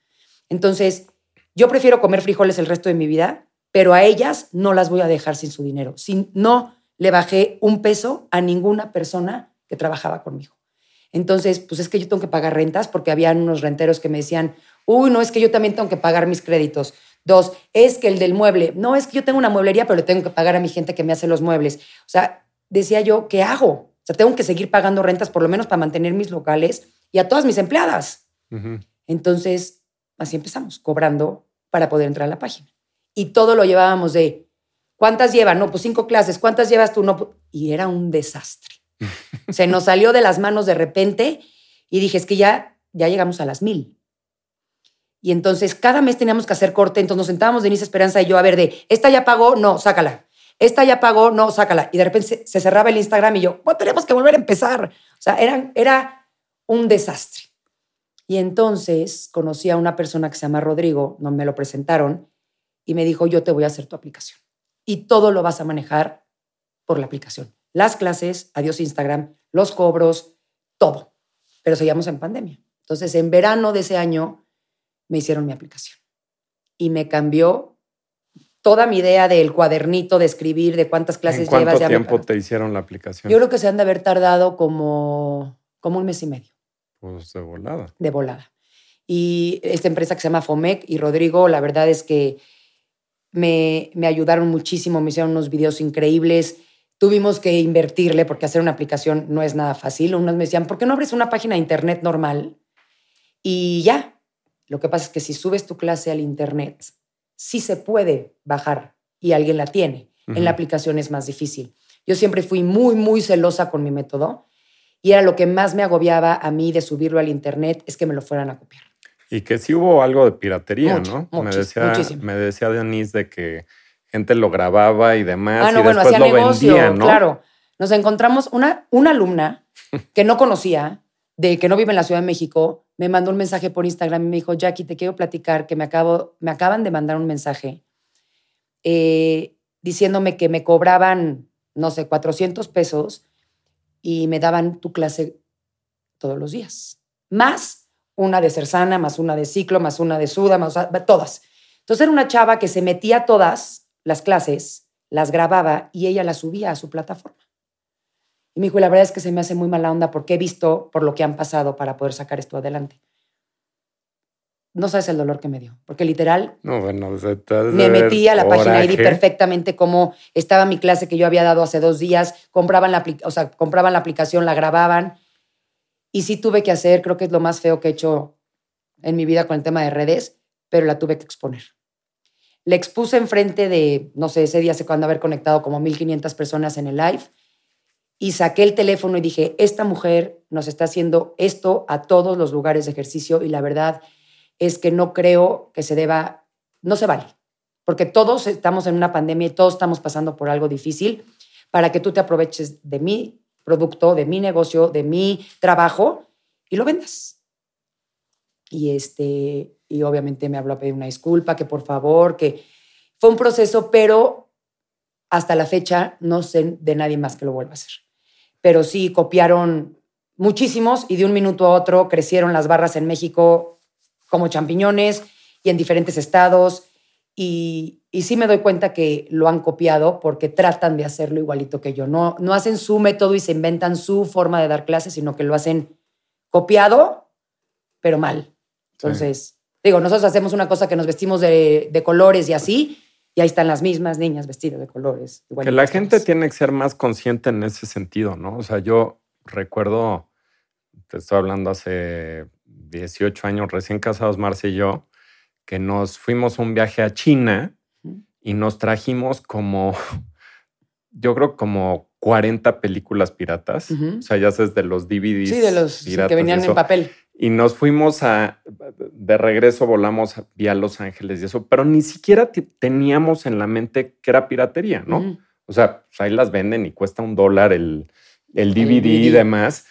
[SPEAKER 3] Entonces, yo prefiero comer frijoles el resto de mi vida, pero a ellas no las voy a dejar sin su dinero. Sin, no le bajé un peso a ninguna persona que trabajaba conmigo. Entonces, pues es que yo tengo que pagar rentas porque habían unos renteros que me decían, uy, no, es que yo también tengo que pagar mis créditos. Dos, es que el del mueble, no, es que yo tengo una mueblería, pero le tengo que pagar a mi gente que me hace los muebles. O sea, decía yo, ¿qué hago? O sea, tengo que seguir pagando rentas por lo menos para mantener mis locales y a todas mis empleadas. Entonces, así empezamos, cobrando para poder entrar a la página. Y todo lo llevábamos de, ¿cuántas llevan? No, pues cinco clases, ¿cuántas llevas tú? No, y era un desastre. Se nos salió de las manos de repente y dije, es que ya, ya llegamos a las mil. Y entonces cada mes teníamos que hacer corte, entonces nos sentábamos Denise Esperanza y yo a ver de, esta ya pagó, no, sácala. Esta ya pagó, no, sácala. Y de repente se, cerraba el Instagram y yo, bueno, tenemos que volver a empezar. O sea, era, era un desastre. Y entonces conocí a una persona que se llama Rodrigo, no me lo presentaron, y me dijo, yo te voy a hacer tu aplicación. Y todo lo vas a manejar por la aplicación. Las clases, adiós Instagram, los cobros, todo. Pero seguíamos en pandemia. Entonces, en verano de ese año, me hicieron mi aplicación. Y me cambió toda mi idea del cuadernito, de escribir, de cuántas clases
[SPEAKER 2] ¿En cuánto
[SPEAKER 3] llevas.
[SPEAKER 2] tiempo te hicieron la aplicación?
[SPEAKER 3] Yo creo que se han de haber tardado como, como un mes y medio.
[SPEAKER 2] Pues de volada.
[SPEAKER 3] De volada. Y esta empresa que se llama Fomec y Rodrigo, la verdad es que me, me ayudaron muchísimo, me hicieron unos videos increíbles. Tuvimos que invertirle porque hacer una aplicación no es nada fácil. Unos me decían, ¿por qué no abres una página de internet normal? Y ya, lo que pasa es que si subes tu clase al Internet, sí se puede bajar y alguien la tiene. En la aplicación es más difícil. Yo siempre fui muy, muy celosa con mi método y era lo que más me agobiaba a mí de subirlo al Internet, es que me lo fueran a copiar.
[SPEAKER 2] Y que sí hubo algo de piratería, ¿no? me, decía, me decía Denise de que gente lo grababa y demás ah, no, y bueno, después lo negocio, ¿no?
[SPEAKER 3] Claro. Nos encontramos una, una alumna que no conocía, de que no vive en la Ciudad de México, me mandó un mensaje por Instagram y me dijo, Jackie, te quiero platicar que me, acabo, me acaban de mandar un mensaje eh, diciéndome que me cobraban, no sé, 400 pesos y me daban tu clase todos los días. Más una de Cersana, más una de Ciclo, más una de Suda, más todas. Entonces era una chava que se metía todas las clases, las grababa y ella las subía a su plataforma. Y me dijo, la verdad es que se me hace muy mala onda porque he visto por lo que han pasado para poder sacar esto adelante. No sabes el dolor que me dio, porque literal
[SPEAKER 2] no, bueno,
[SPEAKER 3] me metí a la página y vi perfectamente cómo estaba mi clase que yo había dado hace dos días, compraban la, o sea, compraban la aplicación, la grababan y sí tuve que hacer, creo que es lo más feo que he hecho en mi vida con el tema de redes, pero la tuve que exponer. Le expuse enfrente de, no sé, ese día se cuando haber conectado como 1.500 personas en el live y saqué el teléfono y dije, esta mujer nos está haciendo esto a todos los lugares de ejercicio y la verdad es que no creo que se deba, no se vale, porque todos estamos en una pandemia y todos estamos pasando por algo difícil para que tú te aproveches de mi producto, de mi negocio, de mi trabajo y lo vendas. Y este y obviamente me habló a pedir una disculpa, que por favor, que fue un proceso, pero hasta la fecha no sé de nadie más que lo vuelva a hacer pero sí copiaron muchísimos y de un minuto a otro crecieron las barras en México como champiñones y en diferentes estados. Y, y, sí me doy cuenta que lo han copiado porque tratan de hacerlo igualito que yo. No, no hacen su método y se inventan su forma de dar clases, sino que lo hacen copiado, pero mal. Entonces, digo, nosotros hacemos una cosa que nos vestimos de, de colores y así, y ahí están las mismas niñas vestidas de colores.
[SPEAKER 2] que la gente tiene que ser más consciente en ese sentido, ¿no? O sea, yo recuerdo, te estoy hablando hace 18 años, recién casados Marcia y yo, que nos fuimos un viaje a China y nos trajimos como, yo creo como 40 películas piratas. O sea, ya sabes, de los DVDs.
[SPEAKER 3] Sí, de los que venían en papel.
[SPEAKER 2] Y nos fuimos a, de regreso volamos vía Los Ángeles y eso, pero ni siquiera teníamos en la mente que era piratería, ¿no? O sea, pues ahí las venden y cuesta un dólar el, el, DVD y demás,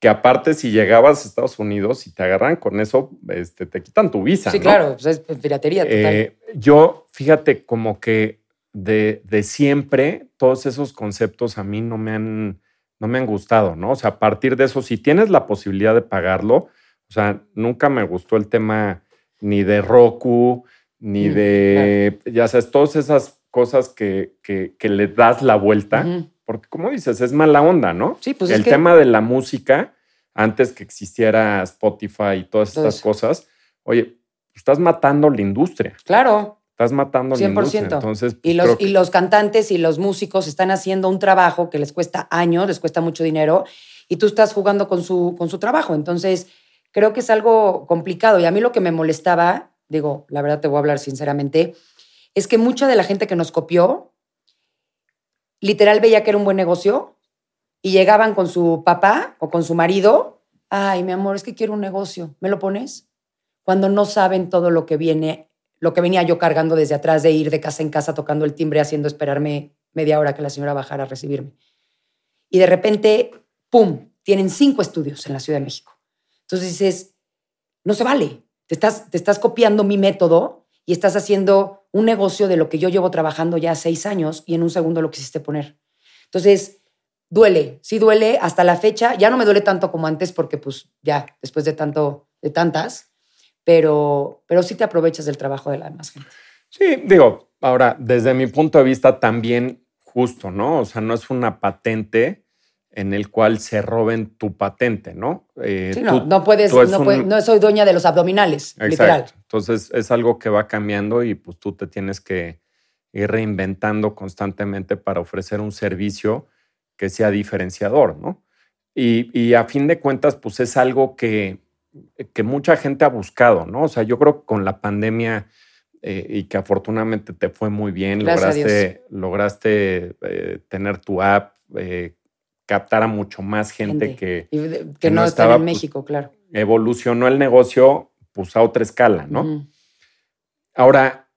[SPEAKER 2] que aparte si llegabas a Estados Unidos y te agarran con eso, este, te quitan tu visa.
[SPEAKER 3] Sí, claro, pues es piratería total. Eh,
[SPEAKER 2] yo, fíjate, como que de, de siempre, todos esos conceptos a mí no me han no me han gustado, ¿no? O sea, a partir de eso, si tienes la posibilidad de pagarlo, o sea, nunca me gustó el tema ni de Roku, ni de, ya sabes, todas esas cosas que, que, le das la vuelta, porque como dices, es mala onda, ¿no?
[SPEAKER 3] Sí, pues
[SPEAKER 2] El tema de la música, antes que existiera Spotify y todas estas cosas, oye, estás matando la industria.
[SPEAKER 3] Claro.
[SPEAKER 2] estás matando 100%.
[SPEAKER 3] La
[SPEAKER 2] Entonces,
[SPEAKER 3] y,
[SPEAKER 2] pues,
[SPEAKER 3] los, y los cantantes y los músicos están haciendo un trabajo que les cuesta años, les cuesta mucho dinero, y tú estás jugando con su, con su trabajo. Entonces, creo que es algo complicado. Y a mí lo que me molestaba, digo, la verdad te voy a hablar sinceramente, es que mucha de la gente que nos copió, literal veía que era un buen negocio y llegaban con su papá o con su marido, ay, mi amor, es que quiero un negocio, ¿me lo pones? Cuando no saben todo lo que viene lo que venía yo cargando desde atrás de ir de casa en casa tocando el timbre, haciendo esperarme media hora que la señora bajara a recibirme. Y de repente, ¡pum!, tienen cinco estudios en la Ciudad de México. Entonces dices, no se vale, te estás, te estás copiando mi método y estás haciendo un negocio de lo que yo llevo trabajando ya seis años y en un segundo lo quisiste poner. Entonces, duele, sí duele hasta la fecha. Ya no me duele tanto como antes porque pues ya, después de tanto, de tantas, pero, pero sí te aprovechas del trabajo de la demás gente.
[SPEAKER 2] Sí, digo, ahora, desde mi punto de vista también justo, ¿no? O sea, no es una patente en el cual se roben tu patente, ¿no?
[SPEAKER 3] Eh, sí, no, no puedes, no, soy dueña de los abdominales, literal.
[SPEAKER 2] Entonces es algo que va cambiando y pues tú te tienes que ir reinventando constantemente para ofrecer un servicio que sea diferenciador, ¿no? Y, y a fin de cuentas, pues es algo que, que mucha gente ha buscado, ¿no? O sea, yo creo que con la pandemia eh, y que afortunadamente te fue muy bien, lograste, lograste eh, tener tu app, eh, captar a mucho más gente, que,
[SPEAKER 3] que, no, estaba en pues, México, claro.
[SPEAKER 2] Evolucionó el negocio pues a otra escala, ¿no? Ahora,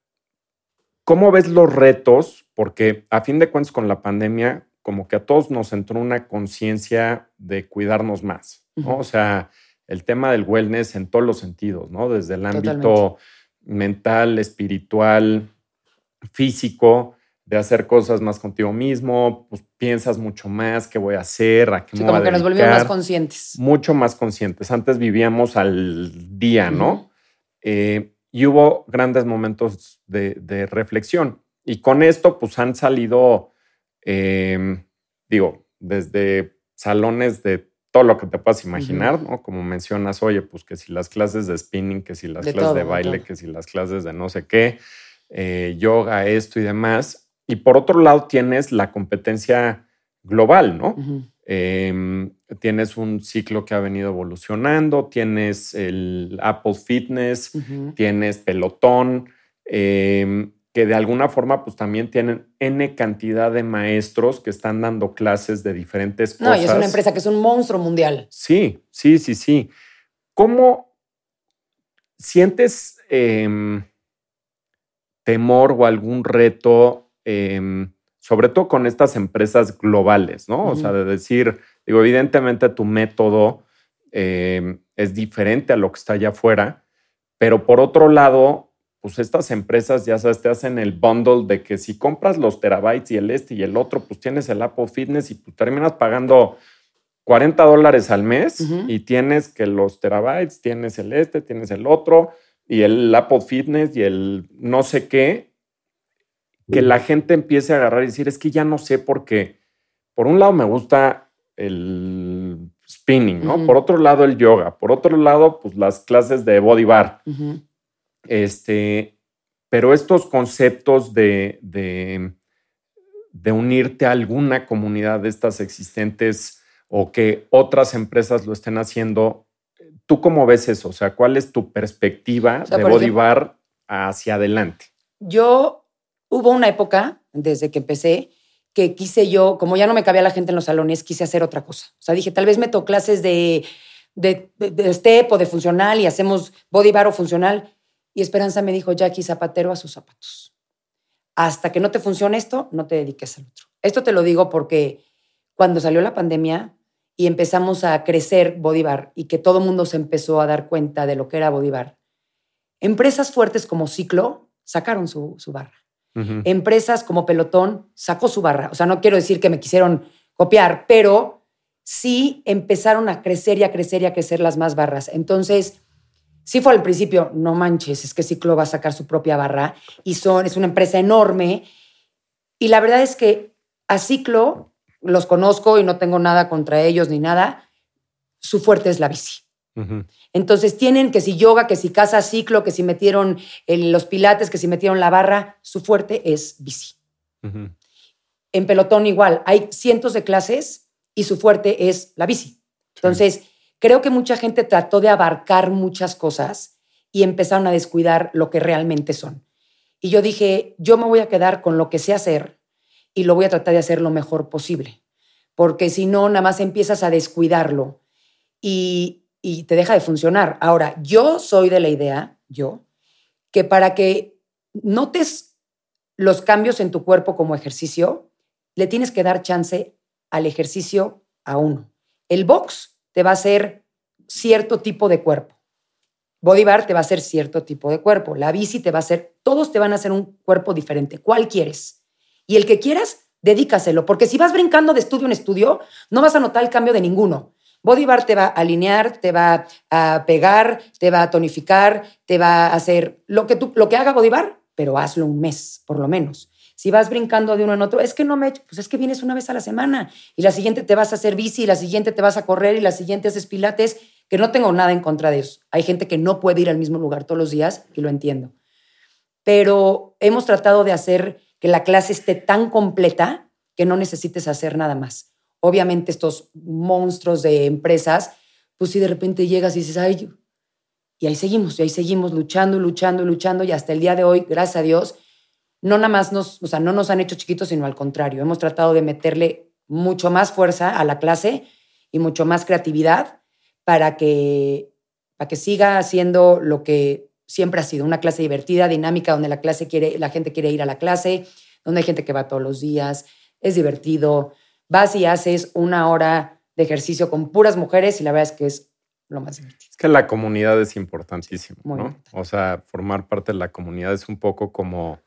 [SPEAKER 2] ¿cómo ves los retos? Porque a fin de cuentas con la pandemia, como que a todos nos entró una conciencia de cuidarnos más, ¿no? O sea, el tema del wellness en todos los sentidos, ¿no? Desde el ámbito mental, espiritual, físico, de hacer cosas más contigo mismo, pues piensas mucho más qué voy a hacer, a qué me voy como
[SPEAKER 3] que nos volvimos más conscientes.
[SPEAKER 2] Mucho más conscientes. Antes vivíamos al día, ¿no? Eh, y hubo grandes momentos de, reflexión. Y con esto, pues han salido, em, digo, desde salones de todo lo que te puedas imaginar, ¿no? Como mencionas, oye, pues que si las clases de spinning, que si las clases de baile, que si las clases de no sé qué, eh, yoga, esto y demás. Y por otro lado tienes la competencia global, ¿no? Em, tienes un ciclo que ha venido evolucionando, tienes el Apple Fitness, tienes Pelotón, eh, que de alguna forma pues también tienen N cantidad de maestros que están dando clases de diferentes cosas.
[SPEAKER 3] No, y es una empresa que es un monstruo mundial.
[SPEAKER 2] Sí, sí, sí, sí. ¿Cómo sientes em, temor o algún reto, em, sobre todo con estas empresas globales, ¿no? O sea, de decir, digo, evidentemente tu método em, es diferente a lo que está allá afuera, pero por otro lado, pues estas empresas, ya sabes, te hacen el bundle de que si compras los terabytes y el este y el otro, pues tienes el Apple Fitness y pues terminas pagando 40 dólares al mes y tienes que los terabytes, tienes el este, tienes el otro y el Apple Fitness y el no sé qué, que la gente empiece a agarrar y decir, es que ya no sé por qué. Por un lado me gusta el spinning, ¿no? Por otro lado el yoga, por otro lado pues las clases de body bar. Este, pero estos conceptos de, de, unirte a alguna comunidad de estas existentes o que otras empresas lo estén haciendo, ¿tú cómo ves eso? O sea, ¿cuál es tu perspectiva de Bodybar hacia adelante?
[SPEAKER 3] Yo hubo una época, desde que empecé, que quise yo, como ya no me cabía la gente en los salones, quise hacer otra cosa. O sea, dije, tal vez meto clases de, de, de, step o de funcional y hacemos body bar o funcional. Y Esperanza me dijo, Jackie, zapatero a sus zapatos. Hasta que no te funcione esto, no te dediques al otro. Esto te lo digo porque cuando salió la pandemia y empezamos a crecer Bodybar y que todo el mundo se empezó a dar cuenta de lo que era Bodybar, empresas fuertes como Ciclo sacaron su, barra. Empresas como Pelotón sacó su barra. O sea, no quiero decir que me quisieron copiar, pero sí empezaron a crecer y a crecer y a crecer las más barras. Entonces, sí fue al principio, no manches, es que Ciclo va a sacar su propia barra y son, es una empresa enorme. Y la verdad es que a Ciclo los conozco y no tengo nada contra ellos ni nada. Su fuerte es la bici. Entonces tienen que si yoga, que si casa ciclo, que si metieron los pilates, que si metieron la barra, su fuerte es bici. En pelotón igual, hay cientos de clases y su fuerte es la bici. Entonces, creo que mucha gente trató de abarcar muchas cosas y empezaron a descuidar lo que realmente son. Y yo dije, yo me voy a quedar con lo que sé hacer y lo voy a tratar de hacer lo mejor posible, porque si no, nada más empiezas a descuidarlo y, y te deja de funcionar. Ahora, yo soy de la idea, yo, que para que notes los cambios en tu cuerpo como ejercicio, le tienes que dar chance al ejercicio a uno. El box te va a hacer cierto tipo de cuerpo. Bodybar te va a hacer cierto tipo de cuerpo. La bici te va a hacer, todos te van a hacer un cuerpo diferente. ¿Cuál quieres? Y el que quieras, dedícaselo, porque si vas brincando de estudio en estudio, no vas a notar el cambio de ninguno. Bodybar te va a alinear, te va a pegar, te va a tonificar, te va a hacer lo que, tú, lo que haga Bodybar, pero hazlo un mes, por lo menos. Si vas brincando de uno en otro, es que no me, pues es que vienes una vez a la semana y la siguiente te vas a hacer bici y la siguiente te vas a correr y la siguiente haces pilates, que no tengo nada en contra de eso. Hay gente que no puede ir al mismo lugar todos los días y lo entiendo. Pero hemos tratado de hacer que la clase esté tan completa que no necesites hacer nada más. Obviamente estos monstruos de empresas, pues si de repente llegas y dices, ay, y ahí seguimos, y ahí seguimos luchando, luchando, luchando, y hasta el día de hoy, gracias a Dios, no nada más nos, o sea, no nos han hecho chiquitos, sino al contrario, hemos tratado de meterle mucho más fuerza a la clase y mucho más creatividad para que, para que siga siendo lo que siempre ha sido, una clase divertida, dinámica, donde la, clase quiere, la gente quiere ir a la clase, donde hay gente que va todos los días, es divertido, vas y haces una hora de ejercicio con puras mujeres y la verdad es que es lo más divertido.
[SPEAKER 2] Es que la comunidad es importantísimo, ¿no? O sea, formar parte de la comunidad es un poco como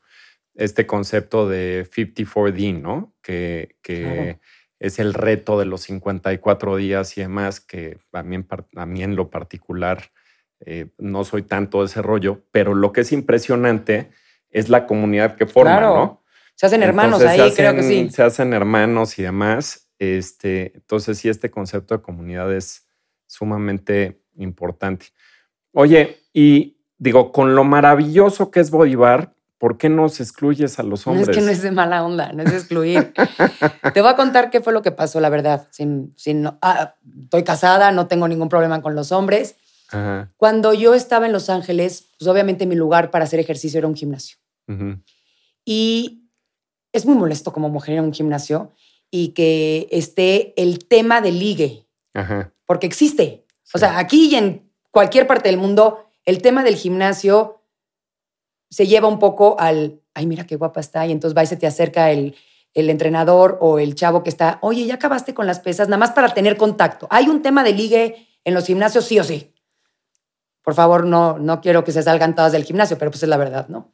[SPEAKER 2] este concepto de 54D, ¿no? Que, que es el reto de los 54 días y demás, que a mí, a mí en lo particular eh, no soy tanto de ese rollo, pero lo que es impresionante es la comunidad que forma, ¿no?
[SPEAKER 3] Se hacen hermanos ahí, creo que sí.
[SPEAKER 2] Se hacen hermanos y demás. Este, entonces, sí, este concepto de comunidad es sumamente importante. Oye, y digo, con lo maravilloso que es Bodivar, ¿por qué nos excluyes a los hombres?
[SPEAKER 3] No es que no es de mala onda, no es excluir. Te voy a contar qué fue lo que pasó, la verdad. Sin, sin, ah, estoy casada, no tengo ningún problema con los hombres. Cuando yo estaba en Los Ángeles, pues obviamente mi lugar para hacer ejercicio era un gimnasio. Y es muy molesto como mujer en un gimnasio y que esté el tema de ligue, porque existe. O sea, aquí y en cualquier parte del mundo, el tema del gimnasio se lleva un poco al, ay, mira qué guapa está, y entonces va y se te acerca el, el entrenador o el chavo que está, oye, ya acabaste con las pesas, nada más para tener contacto. Hay un tema de ligue en los gimnasios, sí o sí. Por favor, no, no quiero que se salgan todas del gimnasio, pero pues es la verdad, ¿no?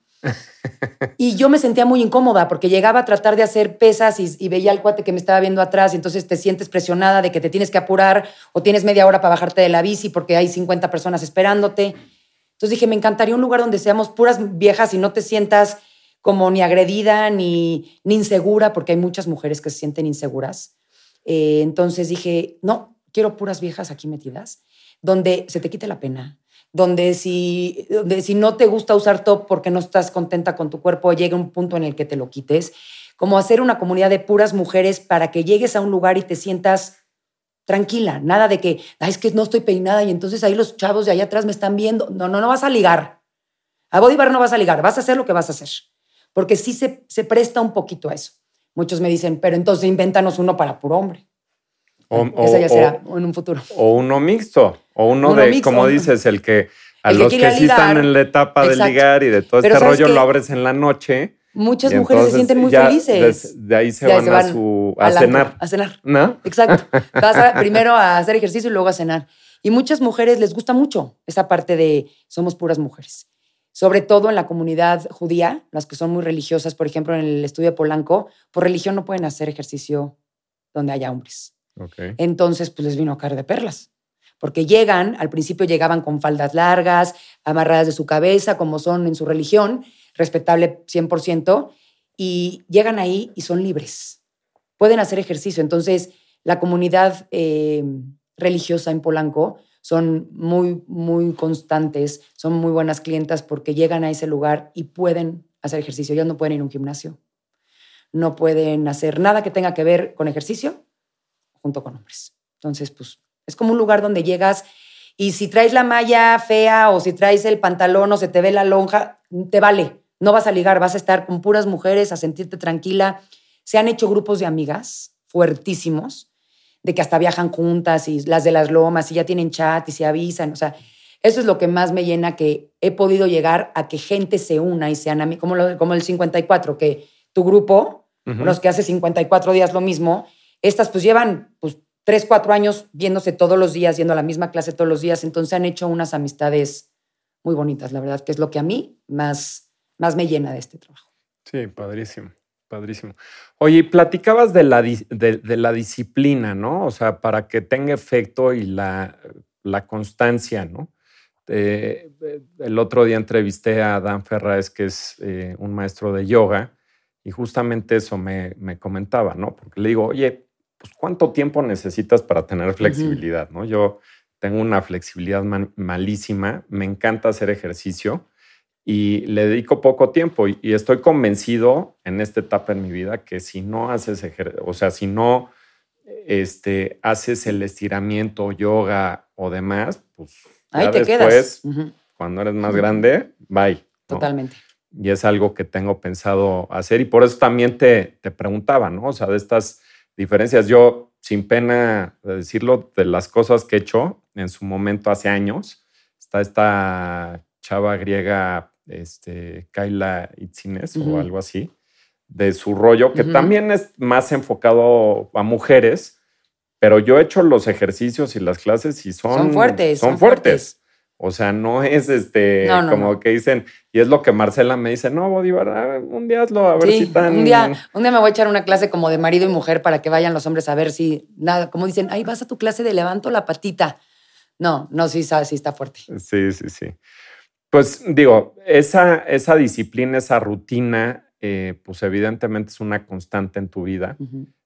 [SPEAKER 3] Y yo me sentía muy incómoda porque llegaba a tratar de hacer pesas y, veía al cuate que me estaba viendo atrás y entonces te sientes presionada de que te tienes que apurar o tienes media hora para bajarte de la bici porque hay 50 personas esperándote. Entonces dije, me encantaría un lugar donde seamos puras viejas y no te sientas como ni agredida ni, ni insegura, porque hay muchas mujeres que se sienten inseguras. Eh, entonces dije, no, quiero puras viejas aquí metidas, donde se te quite la pena, donde si, donde si no te gusta usar top porque no estás contenta con tu cuerpo, llegue un punto en el que te lo quites, como hacer una comunidad de puras mujeres para que llegues a un lugar y te sientas tranquila, nada de que, es que no estoy peinada y entonces ahí los chavos de allá atrás me están viendo. No, no, no vas a ligar. A Bodybar no vas a ligar, vas a hacer lo que vas a hacer. Porque sí se, se presta un poquito a eso. Muchos me dicen, pero entonces invéntanos uno para puro hombre. O, Ese ya será en un futuro.
[SPEAKER 2] O uno mixto, o uno, de, como dices, el que a los que, sí están en la etapa de ligar y de todo este rollo lo abres en la noche
[SPEAKER 3] Muchas mujeres se sienten muy felices.
[SPEAKER 2] De, ahí se, van, a, su, a, cenar.
[SPEAKER 3] A cenar. ¿No? Exacto. Vas primero a hacer ejercicio y luego a cenar. Y muchas mujeres les gusta mucho esa parte de somos puras mujeres. Sobre todo en la comunidad judía, las que son muy religiosas, por ejemplo, en el estudio de Polanco, por religión no pueden hacer ejercicio donde haya hombres. Entonces, pues les vino a caer de perlas. Porque llegan, al principio llegaban con faldas largas, amarradas de su cabeza, como son en su religión, respetable 100%, y llegan ahí y son libres. Pueden hacer ejercicio. Entonces, la comunidad eh, religiosa en Polanco son muy, muy constantes, son muy buenas clientas porque llegan a ese lugar y pueden hacer ejercicio. Ellas no pueden ir a un gimnasio, no pueden hacer nada que tenga que ver con ejercicio junto con hombres. Entonces, pues es como un lugar donde llegas y si traes la malla fea o si traes el pantalón o se te ve la lonja, te vale. No vas a ligar, vas a estar con puras mujeres, a sentirte tranquila. Se han hecho grupos de amigas fuertísimos, de que hasta viajan juntas y las de las lomas y ya tienen chat y se avisan. O sea, eso es lo que más me llena, que he podido llegar a que gente se una y sean a mí, como, como el 54, que tu grupo, los que hace 54 días lo mismo, estas pues llevan pues, 3, 4 años viéndose todos los días, yendo a la misma clase todos los días, entonces han hecho unas amistades muy bonitas, la verdad, que es lo que a mí más, más me llena de este trabajo.
[SPEAKER 2] Sí, padrísimo. Padrísimo. Oye, platicabas de la, de, la, disciplina, ¿no? O sea, para que tenga efecto y la, la constancia, ¿no? Eh, el otro día entrevisté a Dan Ferraz, que es eh, un maestro de yoga, y justamente eso me, me, comentaba, ¿no? Porque le digo, oye, pues ¿cuánto tiempo necesitas para tener flexibilidad, ¿no? Yo tengo una flexibilidad malísima, me encanta hacer ejercicio, y le dedico poco tiempo y, estoy convencido en esta etapa en mi vida que si no haces ejercicio, o sea, si no este, haces el estiramiento, yoga o demás, pues
[SPEAKER 3] Ahí te después,
[SPEAKER 2] cuando eres más grande, bye.
[SPEAKER 3] Totalmente.
[SPEAKER 2] Y es algo que tengo pensado hacer y por eso también te, te preguntaba, ¿no? O sea, de estas diferencias, yo sin pena de decirlo, de las cosas que he hecho en su momento hace años, está esta chava griega este, Kaila Itzines o algo así, de su rollo, que también es más enfocado a mujeres, pero yo he hecho los ejercicios y las clases y son,
[SPEAKER 3] son fuertes.
[SPEAKER 2] Son, fuertes. O sea, no es este como que dicen, y es lo que Marcela me dice, no, Bolívar, ah, un día hazlo, a ver si tan.
[SPEAKER 3] Un día, un día me voy a echar una clase como de marido y mujer para que vayan los hombres a ver si nada, como dicen, ahí vas a tu clase de levanto la patita. No, no, sí, sí está fuerte.
[SPEAKER 2] Sí, sí, sí. Pues digo, esa, esa disciplina, esa rutina, eh, pues evidentemente es una constante en tu vida.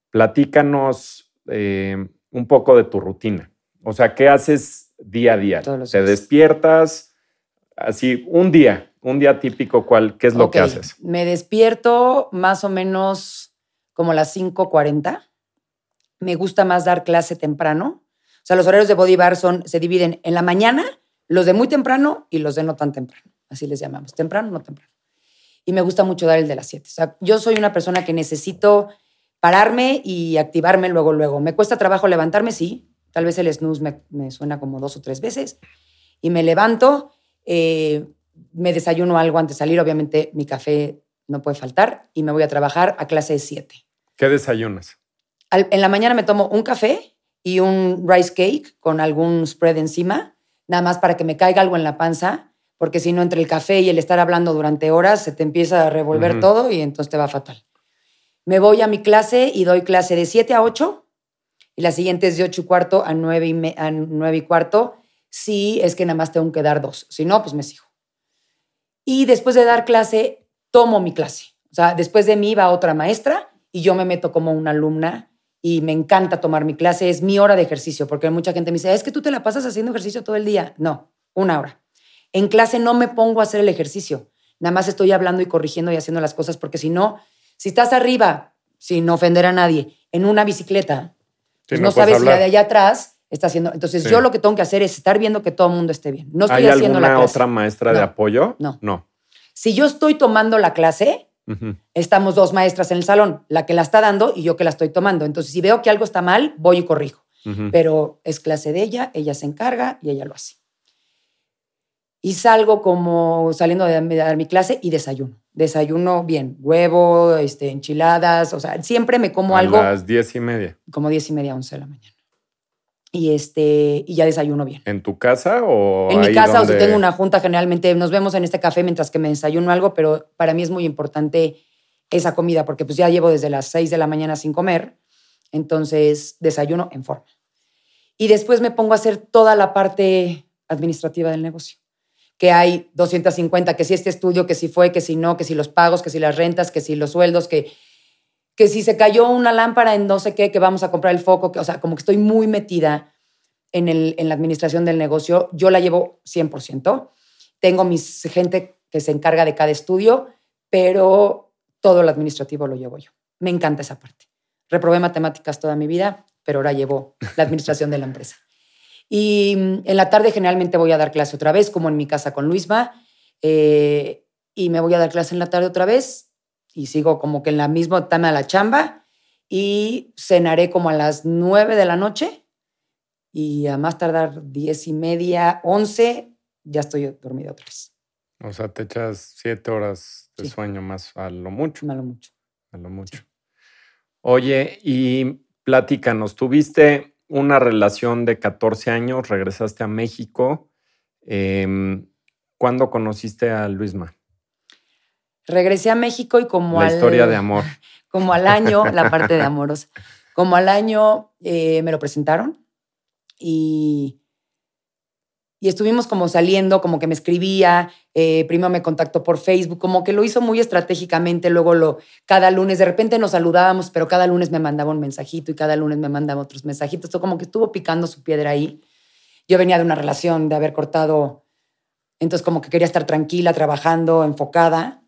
[SPEAKER 2] Platícanos eh, un poco de tu rutina. O sea, ¿qué haces día a día? ¿Te despiertas? Así, un día, un día típico, ¿cuál, ¿qué es lo que haces?
[SPEAKER 3] Me despierto más o menos como las 5.40. Me gusta más dar clase temprano. O sea, los horarios de Body Bar son, se dividen en la mañana los de muy temprano y los de no tan temprano. Así les llamamos. Temprano, no temprano. Y me gusta mucho dar el de las 7. O sea, yo soy una persona que necesito pararme y activarme luego, luego. Me cuesta trabajo levantarme, sí. Tal vez el snooze me, suena como dos o tres veces. Y me levanto, eh, me desayuno algo antes de salir. Obviamente mi café no puede faltar. Y me voy a trabajar a clase de 7.
[SPEAKER 2] ¿Qué desayunas?
[SPEAKER 3] en la mañana me tomo un café y un rice cake con algún spread encima nada más para que me caiga algo en la panza, porque si no, entre el café y el estar hablando durante horas, se te empieza a revolver todo y entonces te va fatal. Me voy a mi clase y doy clase de 7 a 8 y la siguiente es de 8 y cuarto a 9 y, a 9 y cuarto, si es que nada más tengo que dar dos. Si no, pues me sigo. Y después de dar clase, tomo mi clase. O sea, después de mí va otra maestra y yo me meto como una alumna y me encanta tomar mi clase, es mi hora de ejercicio, porque mucha gente me dice, es que tú te la pasas haciendo ejercicio todo el día. No, una hora. En clase no me pongo a hacer el ejercicio, nada más estoy hablando y corrigiendo y haciendo las cosas, porque si no, si estás arriba, sin ofender a nadie, en una bicicleta, pues no, sabes si la de allá atrás está haciendo. Entonces yo lo que tengo que hacer es estar viendo que todo el mundo esté bien. No estoy
[SPEAKER 2] ¿Hay
[SPEAKER 3] haciendo
[SPEAKER 2] alguna otra maestra de apoyo?
[SPEAKER 3] No.
[SPEAKER 2] No.
[SPEAKER 3] Si yo estoy tomando la clase, Estamos dos maestras en el salón, la que la está dando y yo que la estoy tomando. Entonces, si veo que algo está mal, voy y corrijo. Pero es clase de ella, ella se encarga y ella lo hace. Y salgo como saliendo de dar mi clase y desayuno. Desayuno bien, huevo, este, enchiladas, o sea, siempre me como algo.
[SPEAKER 2] A las diez y media.
[SPEAKER 3] Como diez y media, once de la mañana y este y ya desayuno bien.
[SPEAKER 2] ¿En tu casa o
[SPEAKER 3] En mi casa o si tengo una junta generalmente nos vemos en este café mientras que me desayuno algo, pero para mí es muy importante esa comida porque pues ya llevo desde las 6 de la mañana sin comer, entonces desayuno en forma. Y después me pongo a hacer toda la parte administrativa del negocio. Que hay 250, que si este estudio, que si fue, que si no, que si los pagos, que si las rentas, que si los sueldos, que que si se cayó una lámpara en no sé qué, que vamos a comprar el foco, que, o sea, como que estoy muy metida en, el, en la administración del negocio, yo la llevo 100%. Tengo mis gente que se encarga de cada estudio, pero todo lo administrativo lo llevo yo. Me encanta esa parte. Reprobé matemáticas toda mi vida, pero ahora llevo la administración de la empresa. Y mm, en la tarde generalmente voy a dar clase otra vez, como en mi casa con Luisma, eh, y me voy a dar clase en la tarde otra vez y sigo como que en la misma tema de la chamba y cenaré como a las nueve de la noche y a más tardar diez y media, once, ya estoy dormida otra vez.
[SPEAKER 2] O sea, te echas siete horas de sueño más a lo mucho.
[SPEAKER 3] A lo mucho.
[SPEAKER 2] A lo mucho. Oye, y platícanos, tuviste una relación de 14 años, regresaste a México. Em, ¿Cuándo conociste a Luisma?
[SPEAKER 3] Regresé a México y como
[SPEAKER 2] la historia de amor.
[SPEAKER 3] Como al año, la parte de amoros. Como al año eh, me lo presentaron y, y estuvimos como saliendo, como que me escribía, eh, primero me contactó por Facebook, como que lo hizo muy estratégicamente, luego lo, cada lunes, de repente nos saludábamos, pero cada lunes me mandaba un mensajito y cada lunes me mandaba otros mensajitos, Esto como que estuvo picando su piedra ahí. Yo venía de una relación de haber cortado, entonces como que quería estar tranquila, trabajando, enfocada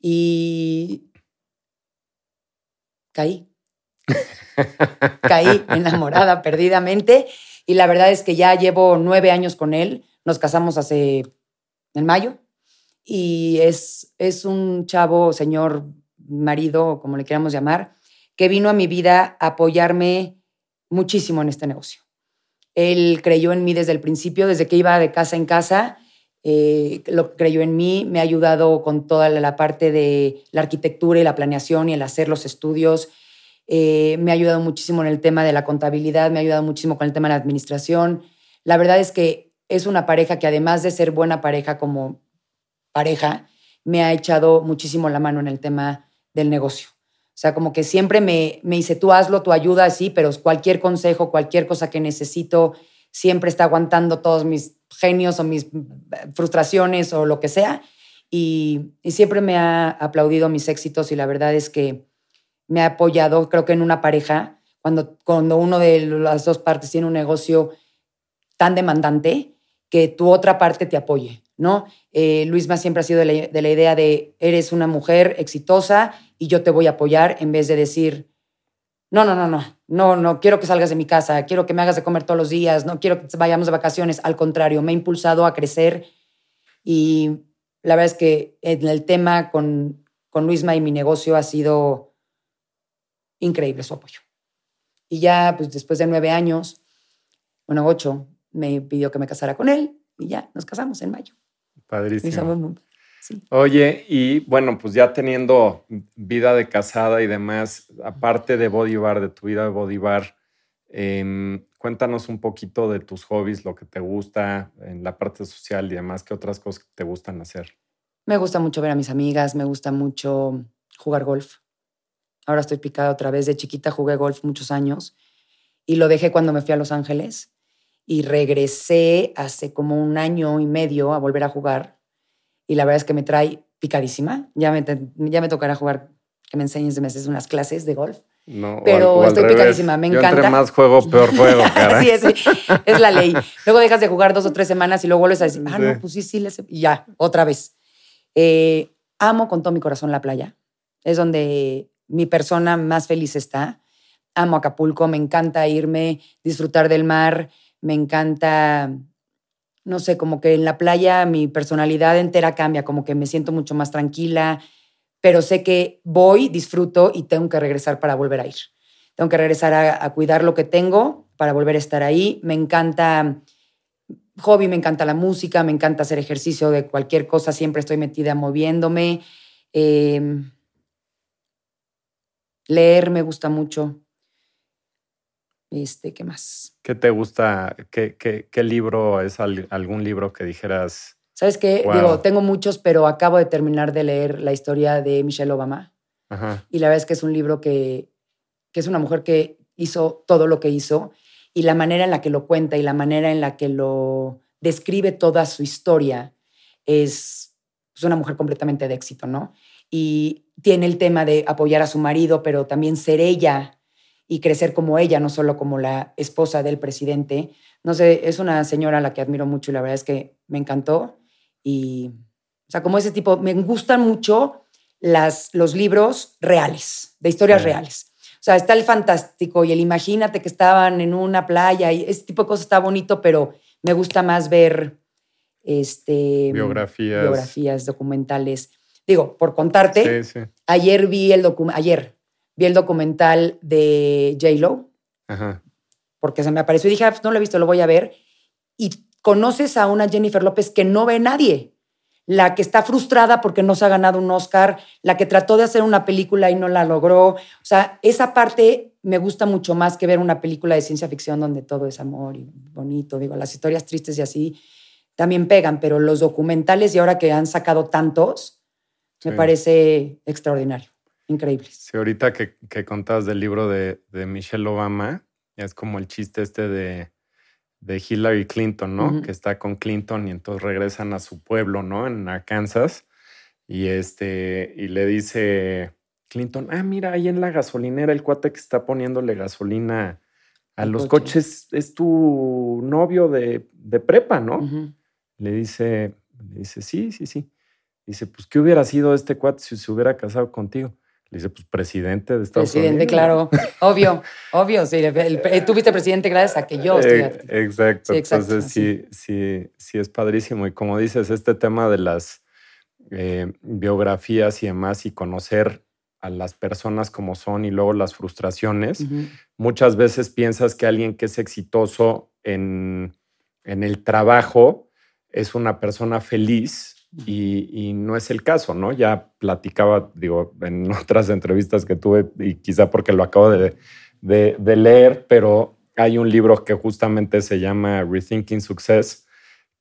[SPEAKER 3] y caí. caí enamorada perdidamente y la verdad es que ya llevo nueve años con él. Nos casamos hace en mayo y es, es un chavo, señor, marido, como le queramos llamar, que vino a mi vida a apoyarme muchísimo en este negocio. Él creyó en mí desde el principio, desde que iba de casa en casa, eh, lo creyó en mí, me ha ayudado con toda la parte de la arquitectura y la planeación y el hacer los estudios. Eh, me ha ayudado muchísimo en el tema de la contabilidad, me ha ayudado muchísimo con el tema de la administración. La verdad es que es una pareja que además de ser buena pareja como pareja, me ha echado muchísimo la mano en el tema del negocio. O sea, como que siempre me, me dice, tú hazlo, tú ayuda, sí, pero cualquier consejo, cualquier cosa que necesito, siempre está aguantando todos mis genios o mis frustraciones o lo que sea. Y, siempre me ha aplaudido mis éxitos y la verdad es que me ha apoyado, creo que en una pareja, cuando, cuando uno de las dos partes tiene un negocio tan demandante, que tu otra parte te apoye, ¿no? Eh, Luisma siempre ha sido de la, de la, idea de eres una mujer exitosa y yo te voy a apoyar en vez de decir, no, no, no, no, no, no quiero que salgas de mi casa, quiero que me hagas de comer todos los días, no quiero que vayamos de vacaciones. Al contrario, me ha impulsado a crecer y la verdad es que en el tema con, con Luisma y mi negocio ha sido increíble su apoyo. Y ya, pues después de nueve años, bueno, ocho, me pidió que me casara con él y ya nos casamos en mayo.
[SPEAKER 2] Padrísimo. Oye, y bueno, pues ya teniendo vida de casada y demás, aparte de Body Bar, de tu vida de Body Bar, em, cuéntanos un poquito de tus hobbies, lo que te gusta en la parte social y demás, qué otras cosas te gustan hacer.
[SPEAKER 3] Me gusta mucho ver a mis amigas, me gusta mucho jugar golf. Ahora estoy picada otra vez. De chiquita jugué golf muchos años y lo dejé cuando me fui a Los Ángeles y regresé hace como un año y medio a volver a jugar y la verdad es que me trae picadísima. Ya me, ya me tocará jugar, que me enseñes de meses unas clases de golf. No, pero estoy picadísima, me encanta.
[SPEAKER 2] Entre más juego, peor juego, cara.
[SPEAKER 3] sí, es, es, la ley. Luego dejas de jugar dos o tres semanas y luego vuelves a decir, ah, no, pues sí, sí, y ya, otra vez. Eh, amo con todo mi corazón la playa. Es donde mi persona más feliz está. Amo Acapulco, me encanta irme, disfrutar del mar, me encanta no sé, como que en la playa mi personalidad entera cambia, como que me siento mucho más tranquila, pero sé que voy, disfruto y tengo que regresar para volver a ir. Tengo que regresar a, cuidar lo que tengo para volver a estar ahí. Me encanta hobby, me encanta la música, me encanta hacer ejercicio de cualquier cosa, siempre estoy metida moviéndome. Em, leer me gusta mucho. Este, ¿qué más?
[SPEAKER 2] ¿Qué te gusta? ¿Qué, qué, libro es algún libro que dijeras?
[SPEAKER 3] ¿Sabes qué? Digo, tengo muchos, pero acabo de terminar de leer la historia de Michelle Obama. Y la verdad es que es un libro que, que es una mujer que hizo todo lo que hizo y la manera en la que lo cuenta y la manera en la que lo describe toda su historia es, es una mujer completamente de éxito, ¿no? Y tiene el tema de apoyar a su marido, pero también ser ella y crecer como ella, no solo como la esposa del presidente, no sé, es una señora a la que admiro mucho y la verdad es que me encantó. Y, o sea, como ese tipo, me gustan mucho las, los libros reales, de historias reales. O sea, está el fantástico y el imagínate que estaban en una playa y ese tipo de cosas está bonito, pero me gusta más ver este,
[SPEAKER 2] biografías.
[SPEAKER 3] biografías, documentales. Digo, por contarte, ayer vi el ayer vi el documental de J Lo, porque se me apareció y dije, ah, pues no lo he visto, lo voy a ver. Y conoces a una Jennifer López que no ve nadie, la que está frustrada porque no se ha ganado un Oscar, la que trató de hacer una película y no la logró. O sea, esa parte me gusta mucho más que ver una película de ciencia ficción donde todo es amor y bonito. Digo, las historias tristes y así también pegan, pero los documentales y ahora que han sacado tantos, me parece extraordinario, increíble.
[SPEAKER 2] Sí, ahorita que, que contabas del libro de, de, Michelle Obama, es como el chiste este de, de Hillary Clinton, ¿no? Que está con Clinton y entonces regresan a su pueblo, ¿no? En Arkansas. Y, este, y le dice Clinton, ah, mira, ahí en la gasolinera el cuate que está poniéndole gasolina a los coches es tu novio de, de prepa, ¿no? Le dice, le dice, sí, sí, sí. Dice, pues, ¿qué hubiera sido este cuate si se hubiera casado contigo? Le dice, pues, presidente de Estados
[SPEAKER 3] Unidos. Presidente, claro. obvio, obvio. Sí, tú fuiste presidente gracias a que yo estoy
[SPEAKER 2] eh, Exacto. Entonces, sí, sí, sí, es padrísimo. Y como dices, este tema de las eh, biografías y demás y conocer a las personas como son y luego las frustraciones, muchas veces piensas que alguien que es exitoso en, en el trabajo, es una persona feliz y, no es el caso, ¿no? Ya platicaba, digo, en otras entrevistas que tuve y quizá porque lo acabo de, leer, pero hay un libro que justamente se llama Rethinking Success,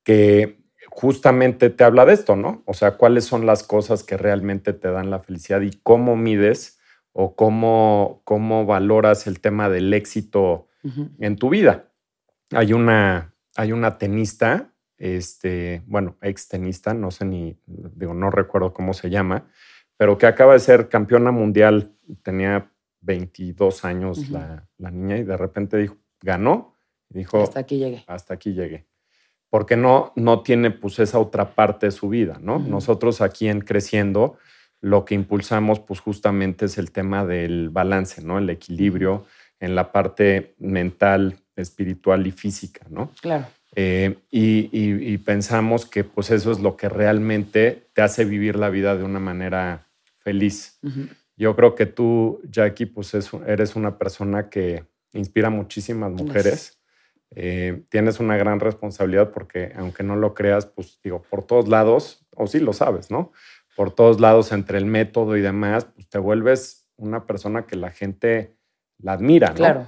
[SPEAKER 2] que justamente te habla de esto, ¿no? O sea, cuáles son las cosas que realmente te dan la felicidad y cómo mides o cómo, cómo valoras el tema del éxito en tu vida. Hay una, hay una tenista este, bueno, ex tenista, no sé ni, digo, no recuerdo cómo se llama, pero que acaba de ser campeona mundial, tenía 22 años la, niña y de repente dijo, ganó, y dijo,
[SPEAKER 3] hasta aquí llegué.
[SPEAKER 2] Hasta aquí llegué. Porque no, no tiene pues esa otra parte de su vida, ¿no? Nosotros aquí en Creciendo, lo que impulsamos pues justamente es el tema del balance, ¿no? El equilibrio en la parte mental, espiritual y física, ¿no?
[SPEAKER 3] Claro.
[SPEAKER 2] Eh, y, pensamos que pues eso es lo que realmente te hace vivir la vida de una manera feliz. Yo creo que tú, Jackie, pues eres una persona que inspira muchísimas mujeres. Eh, tienes una gran responsabilidad porque aunque no lo creas, pues digo, por todos lados, o sí lo sabes, ¿no? Por todos lados, entre el método y demás, pues te vuelves una persona que la gente la admira, ¿no?
[SPEAKER 3] Claro.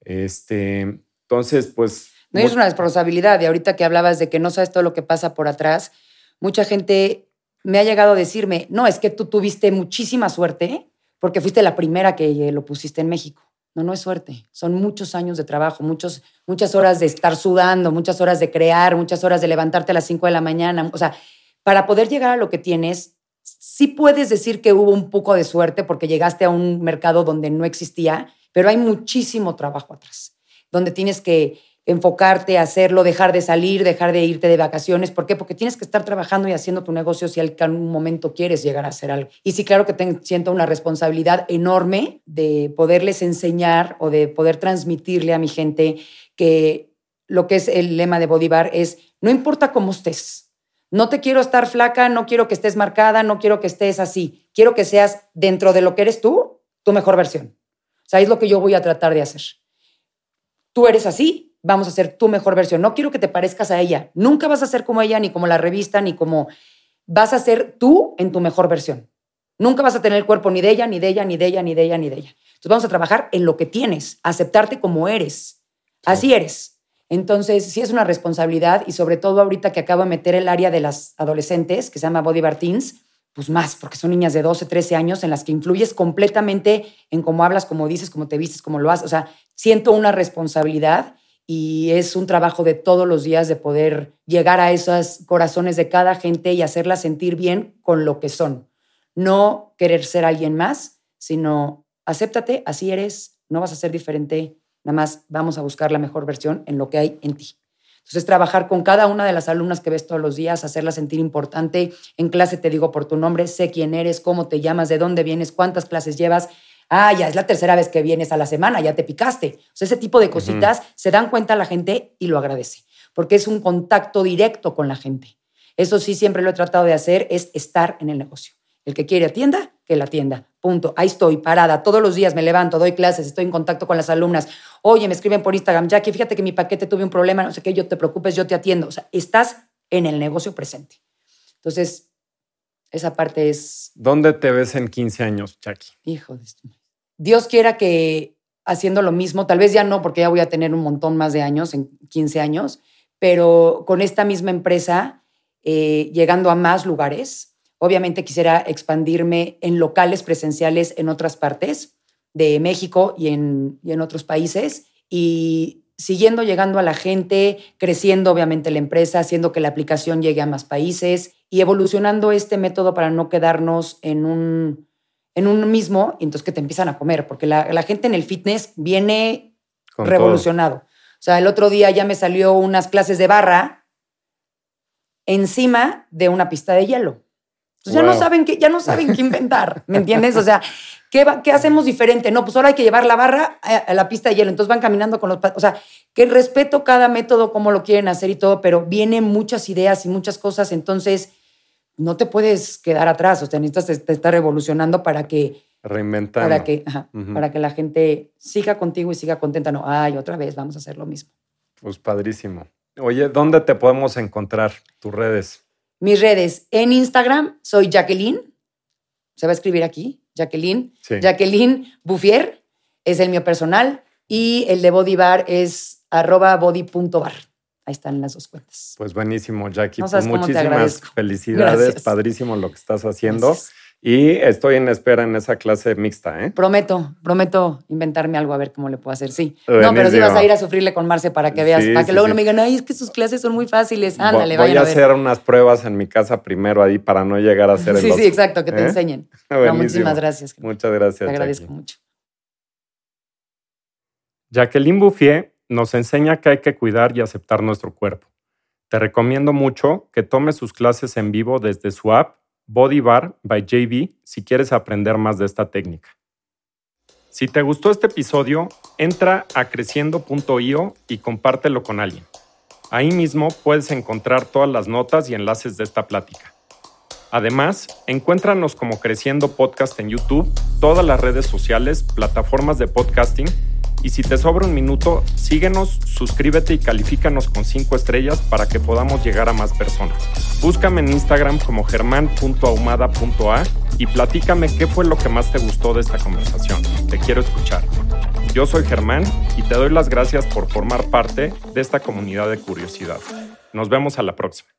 [SPEAKER 2] Este, entonces, pues
[SPEAKER 3] no es una responsabilidad. Y ahorita que hablabas de que no sabes todo lo que pasa por atrás, mucha gente me ha llegado a decirme, no, es que tú tuviste muchísima suerte porque fuiste la primera que lo pusiste en México. No, no es suerte. Son muchos años de trabajo, muchos, muchas horas de estar sudando, muchas horas de crear, muchas horas de levantarte a las 5 de la mañana. O sea, para poder llegar a lo que tienes, sí puedes decir que hubo un poco de suerte porque llegaste a un mercado donde no existía, pero hay muchísimo trabajo atrás, donde tienes que enfocarte, hacerlo, dejar de salir, dejar de irte de vacaciones. ¿Por qué? Porque tienes que estar trabajando y haciendo tu negocio si en un momento quieres llegar a hacer algo. Y sí, claro que siento una responsabilidad enorme de poderles enseñar o de poder transmitirle a mi gente que lo que es el lema de Bodybar es, no importa cómo estés, no te quiero estar flaca, no quiero que estés marcada, no quiero que estés así, quiero que seas dentro de lo que eres tú, tu mejor versión. O sea, es lo que yo voy a tratar de hacer. Tú eres así, vamos a ser tu mejor versión. No quiero que te parezcas a ella. Nunca vas a ser como ella, ni como la revista, ni como... Vas a ser tú en tu mejor versión. Nunca vas a tener el cuerpo ni de ella, ni de ella, ni de ella, ni de ella, ni de ella. Entonces vamos a trabajar en lo que tienes, aceptarte como eres. Así eres. Entonces, sí es una responsabilidad y sobre todo ahorita que acabo de meter el área de las adolescentes, que se llama Body Bar Teens, pues más, porque son niñas de 12, 13 años en las que influyes completamente en cómo hablas, cómo dices, cómo te vistes, cómo lo haces. O sea, siento una responsabilidad y es un trabajo de todos los días de poder llegar a esos corazones de cada gente y hacerla sentir bien con lo que son. No querer ser alguien más, sino acéptate, así eres, no vas a ser diferente Nada más vamos a buscar la mejor versión en lo que hay en ti. Entonces, trabajar con cada una de las alumnas que ves todos los días, hacerla sentir importante. En clase te digo por tu nombre, sé quién eres, cómo te llamas, de dónde vienes, cuántas clases llevas. Ah, ya es la tercera vez que vienes a la semana, ya te picaste. O sea, ese tipo de cositas se dan cuenta la gente y lo agradece, porque es un contacto directo con la gente. Eso sí, siempre lo he tratado de hacer, es estar en el negocio. El que quiere atienda, que la atienda. Punto. Ahí estoy, parada. Todos los días me levanto, doy clases, estoy en contacto con las alumnas. Oye, me escriben por Instagram, Jackie, fíjate que mi paquete tuve un problema, no sé qué, yo te preocupes, yo te atiendo. O sea, estás en el negocio presente. Entonces, esa parte es...
[SPEAKER 2] ¿Dónde te ves en 15 años, Jackie?
[SPEAKER 3] Hijo de esto. Dios quiera que haciendo lo mismo, tal vez ya no, porque ya voy a tener un montón más de años, en 15 años, pero con esta misma empresa, eh, llegando a más lugares, Obviamente quisiera expandirme en locales presenciales en otras partes de México y en, en otros países y siguiendo llegando a la gente, creciendo obviamente la empresa, haciendo que la aplicación llegue a más países y evolucionando este método para no quedarnos en un, en un mismo y entonces que te empiezan a comer, porque la, gente en el fitness viene revolucionado. O sea, el otro día ya me salió unas clases de barra encima de una pista de hielo ya no saben qué, ya no saben qué inventar, ¿me entiendes? O sea, ¿qué, ¿qué, hacemos diferente? No, pues ahora hay que llevar la barra a, la pista de hielo, entonces van caminando con los... O sea, que respeto cada método, cómo lo quieren hacer y todo, pero vienen muchas ideas y muchas cosas, entonces no te puedes quedar atrás, o sea, necesitas estar revolucionando para que...
[SPEAKER 2] Reinventando.
[SPEAKER 3] Para que, para que la gente siga contigo y siga contenta. No, ay, otra vez vamos a hacer lo mismo.
[SPEAKER 2] Pues padrísimo. Oye, ¿dónde te podemos encontrar? Tus redes.
[SPEAKER 3] Mis redes en Instagram soy Jacqueline, se va a escribir aquí, Jacqueline. Jacqueline Buffier es el mío personal y el de Body Bar es arroba body.bar. Ahí están las dos cuentas.
[SPEAKER 2] Pues buenísimo, Jackie. Pues muchísimas felicidades. Padrísimo lo que estás haciendo. Y estoy en espera en esa clase mixta, ¿eh?
[SPEAKER 3] Prometo, prometo inventarme algo a ver cómo le puedo hacer. Sí. No, pero sí vas a ir a sufrirle con Marce para que veas, para que luego no me digan, ay, es que sus clases son muy fáciles. Ándale,
[SPEAKER 2] Voy a, hacer unas pruebas en mi casa primero ahí para no llegar a ser el
[SPEAKER 3] Sí, sí, exacto, que te ¿eh? enseñen. muchísimas gracias.
[SPEAKER 2] Muchas gracias.
[SPEAKER 3] Te agradezco mucho.
[SPEAKER 2] Jacqueline Bouffier nos enseña que hay que cuidar y aceptar nuestro cuerpo. Te recomiendo mucho que tomes sus clases en vivo desde su app Body Bar by JB si quieres aprender más de esta técnica. Si te gustó este episodio, entra a creciendo.io y compártelo con alguien. Ahí mismo puedes encontrar todas las notas y enlaces de esta plática. Además, encuéntranos como Creciendo Podcast en YouTube, todas las redes sociales, plataformas de podcasting y si te sobra un minuto, síguenos, suscríbete y califícanos con 5 estrellas para que podamos llegar a más personas. Búscame en Instagram como germán.ahumada.a y platícame qué fue lo que más te gustó de esta conversación. Te quiero escuchar. Yo soy Germán y te doy las gracias por formar parte de esta comunidad de curiosidad. Nos vemos a la próxima.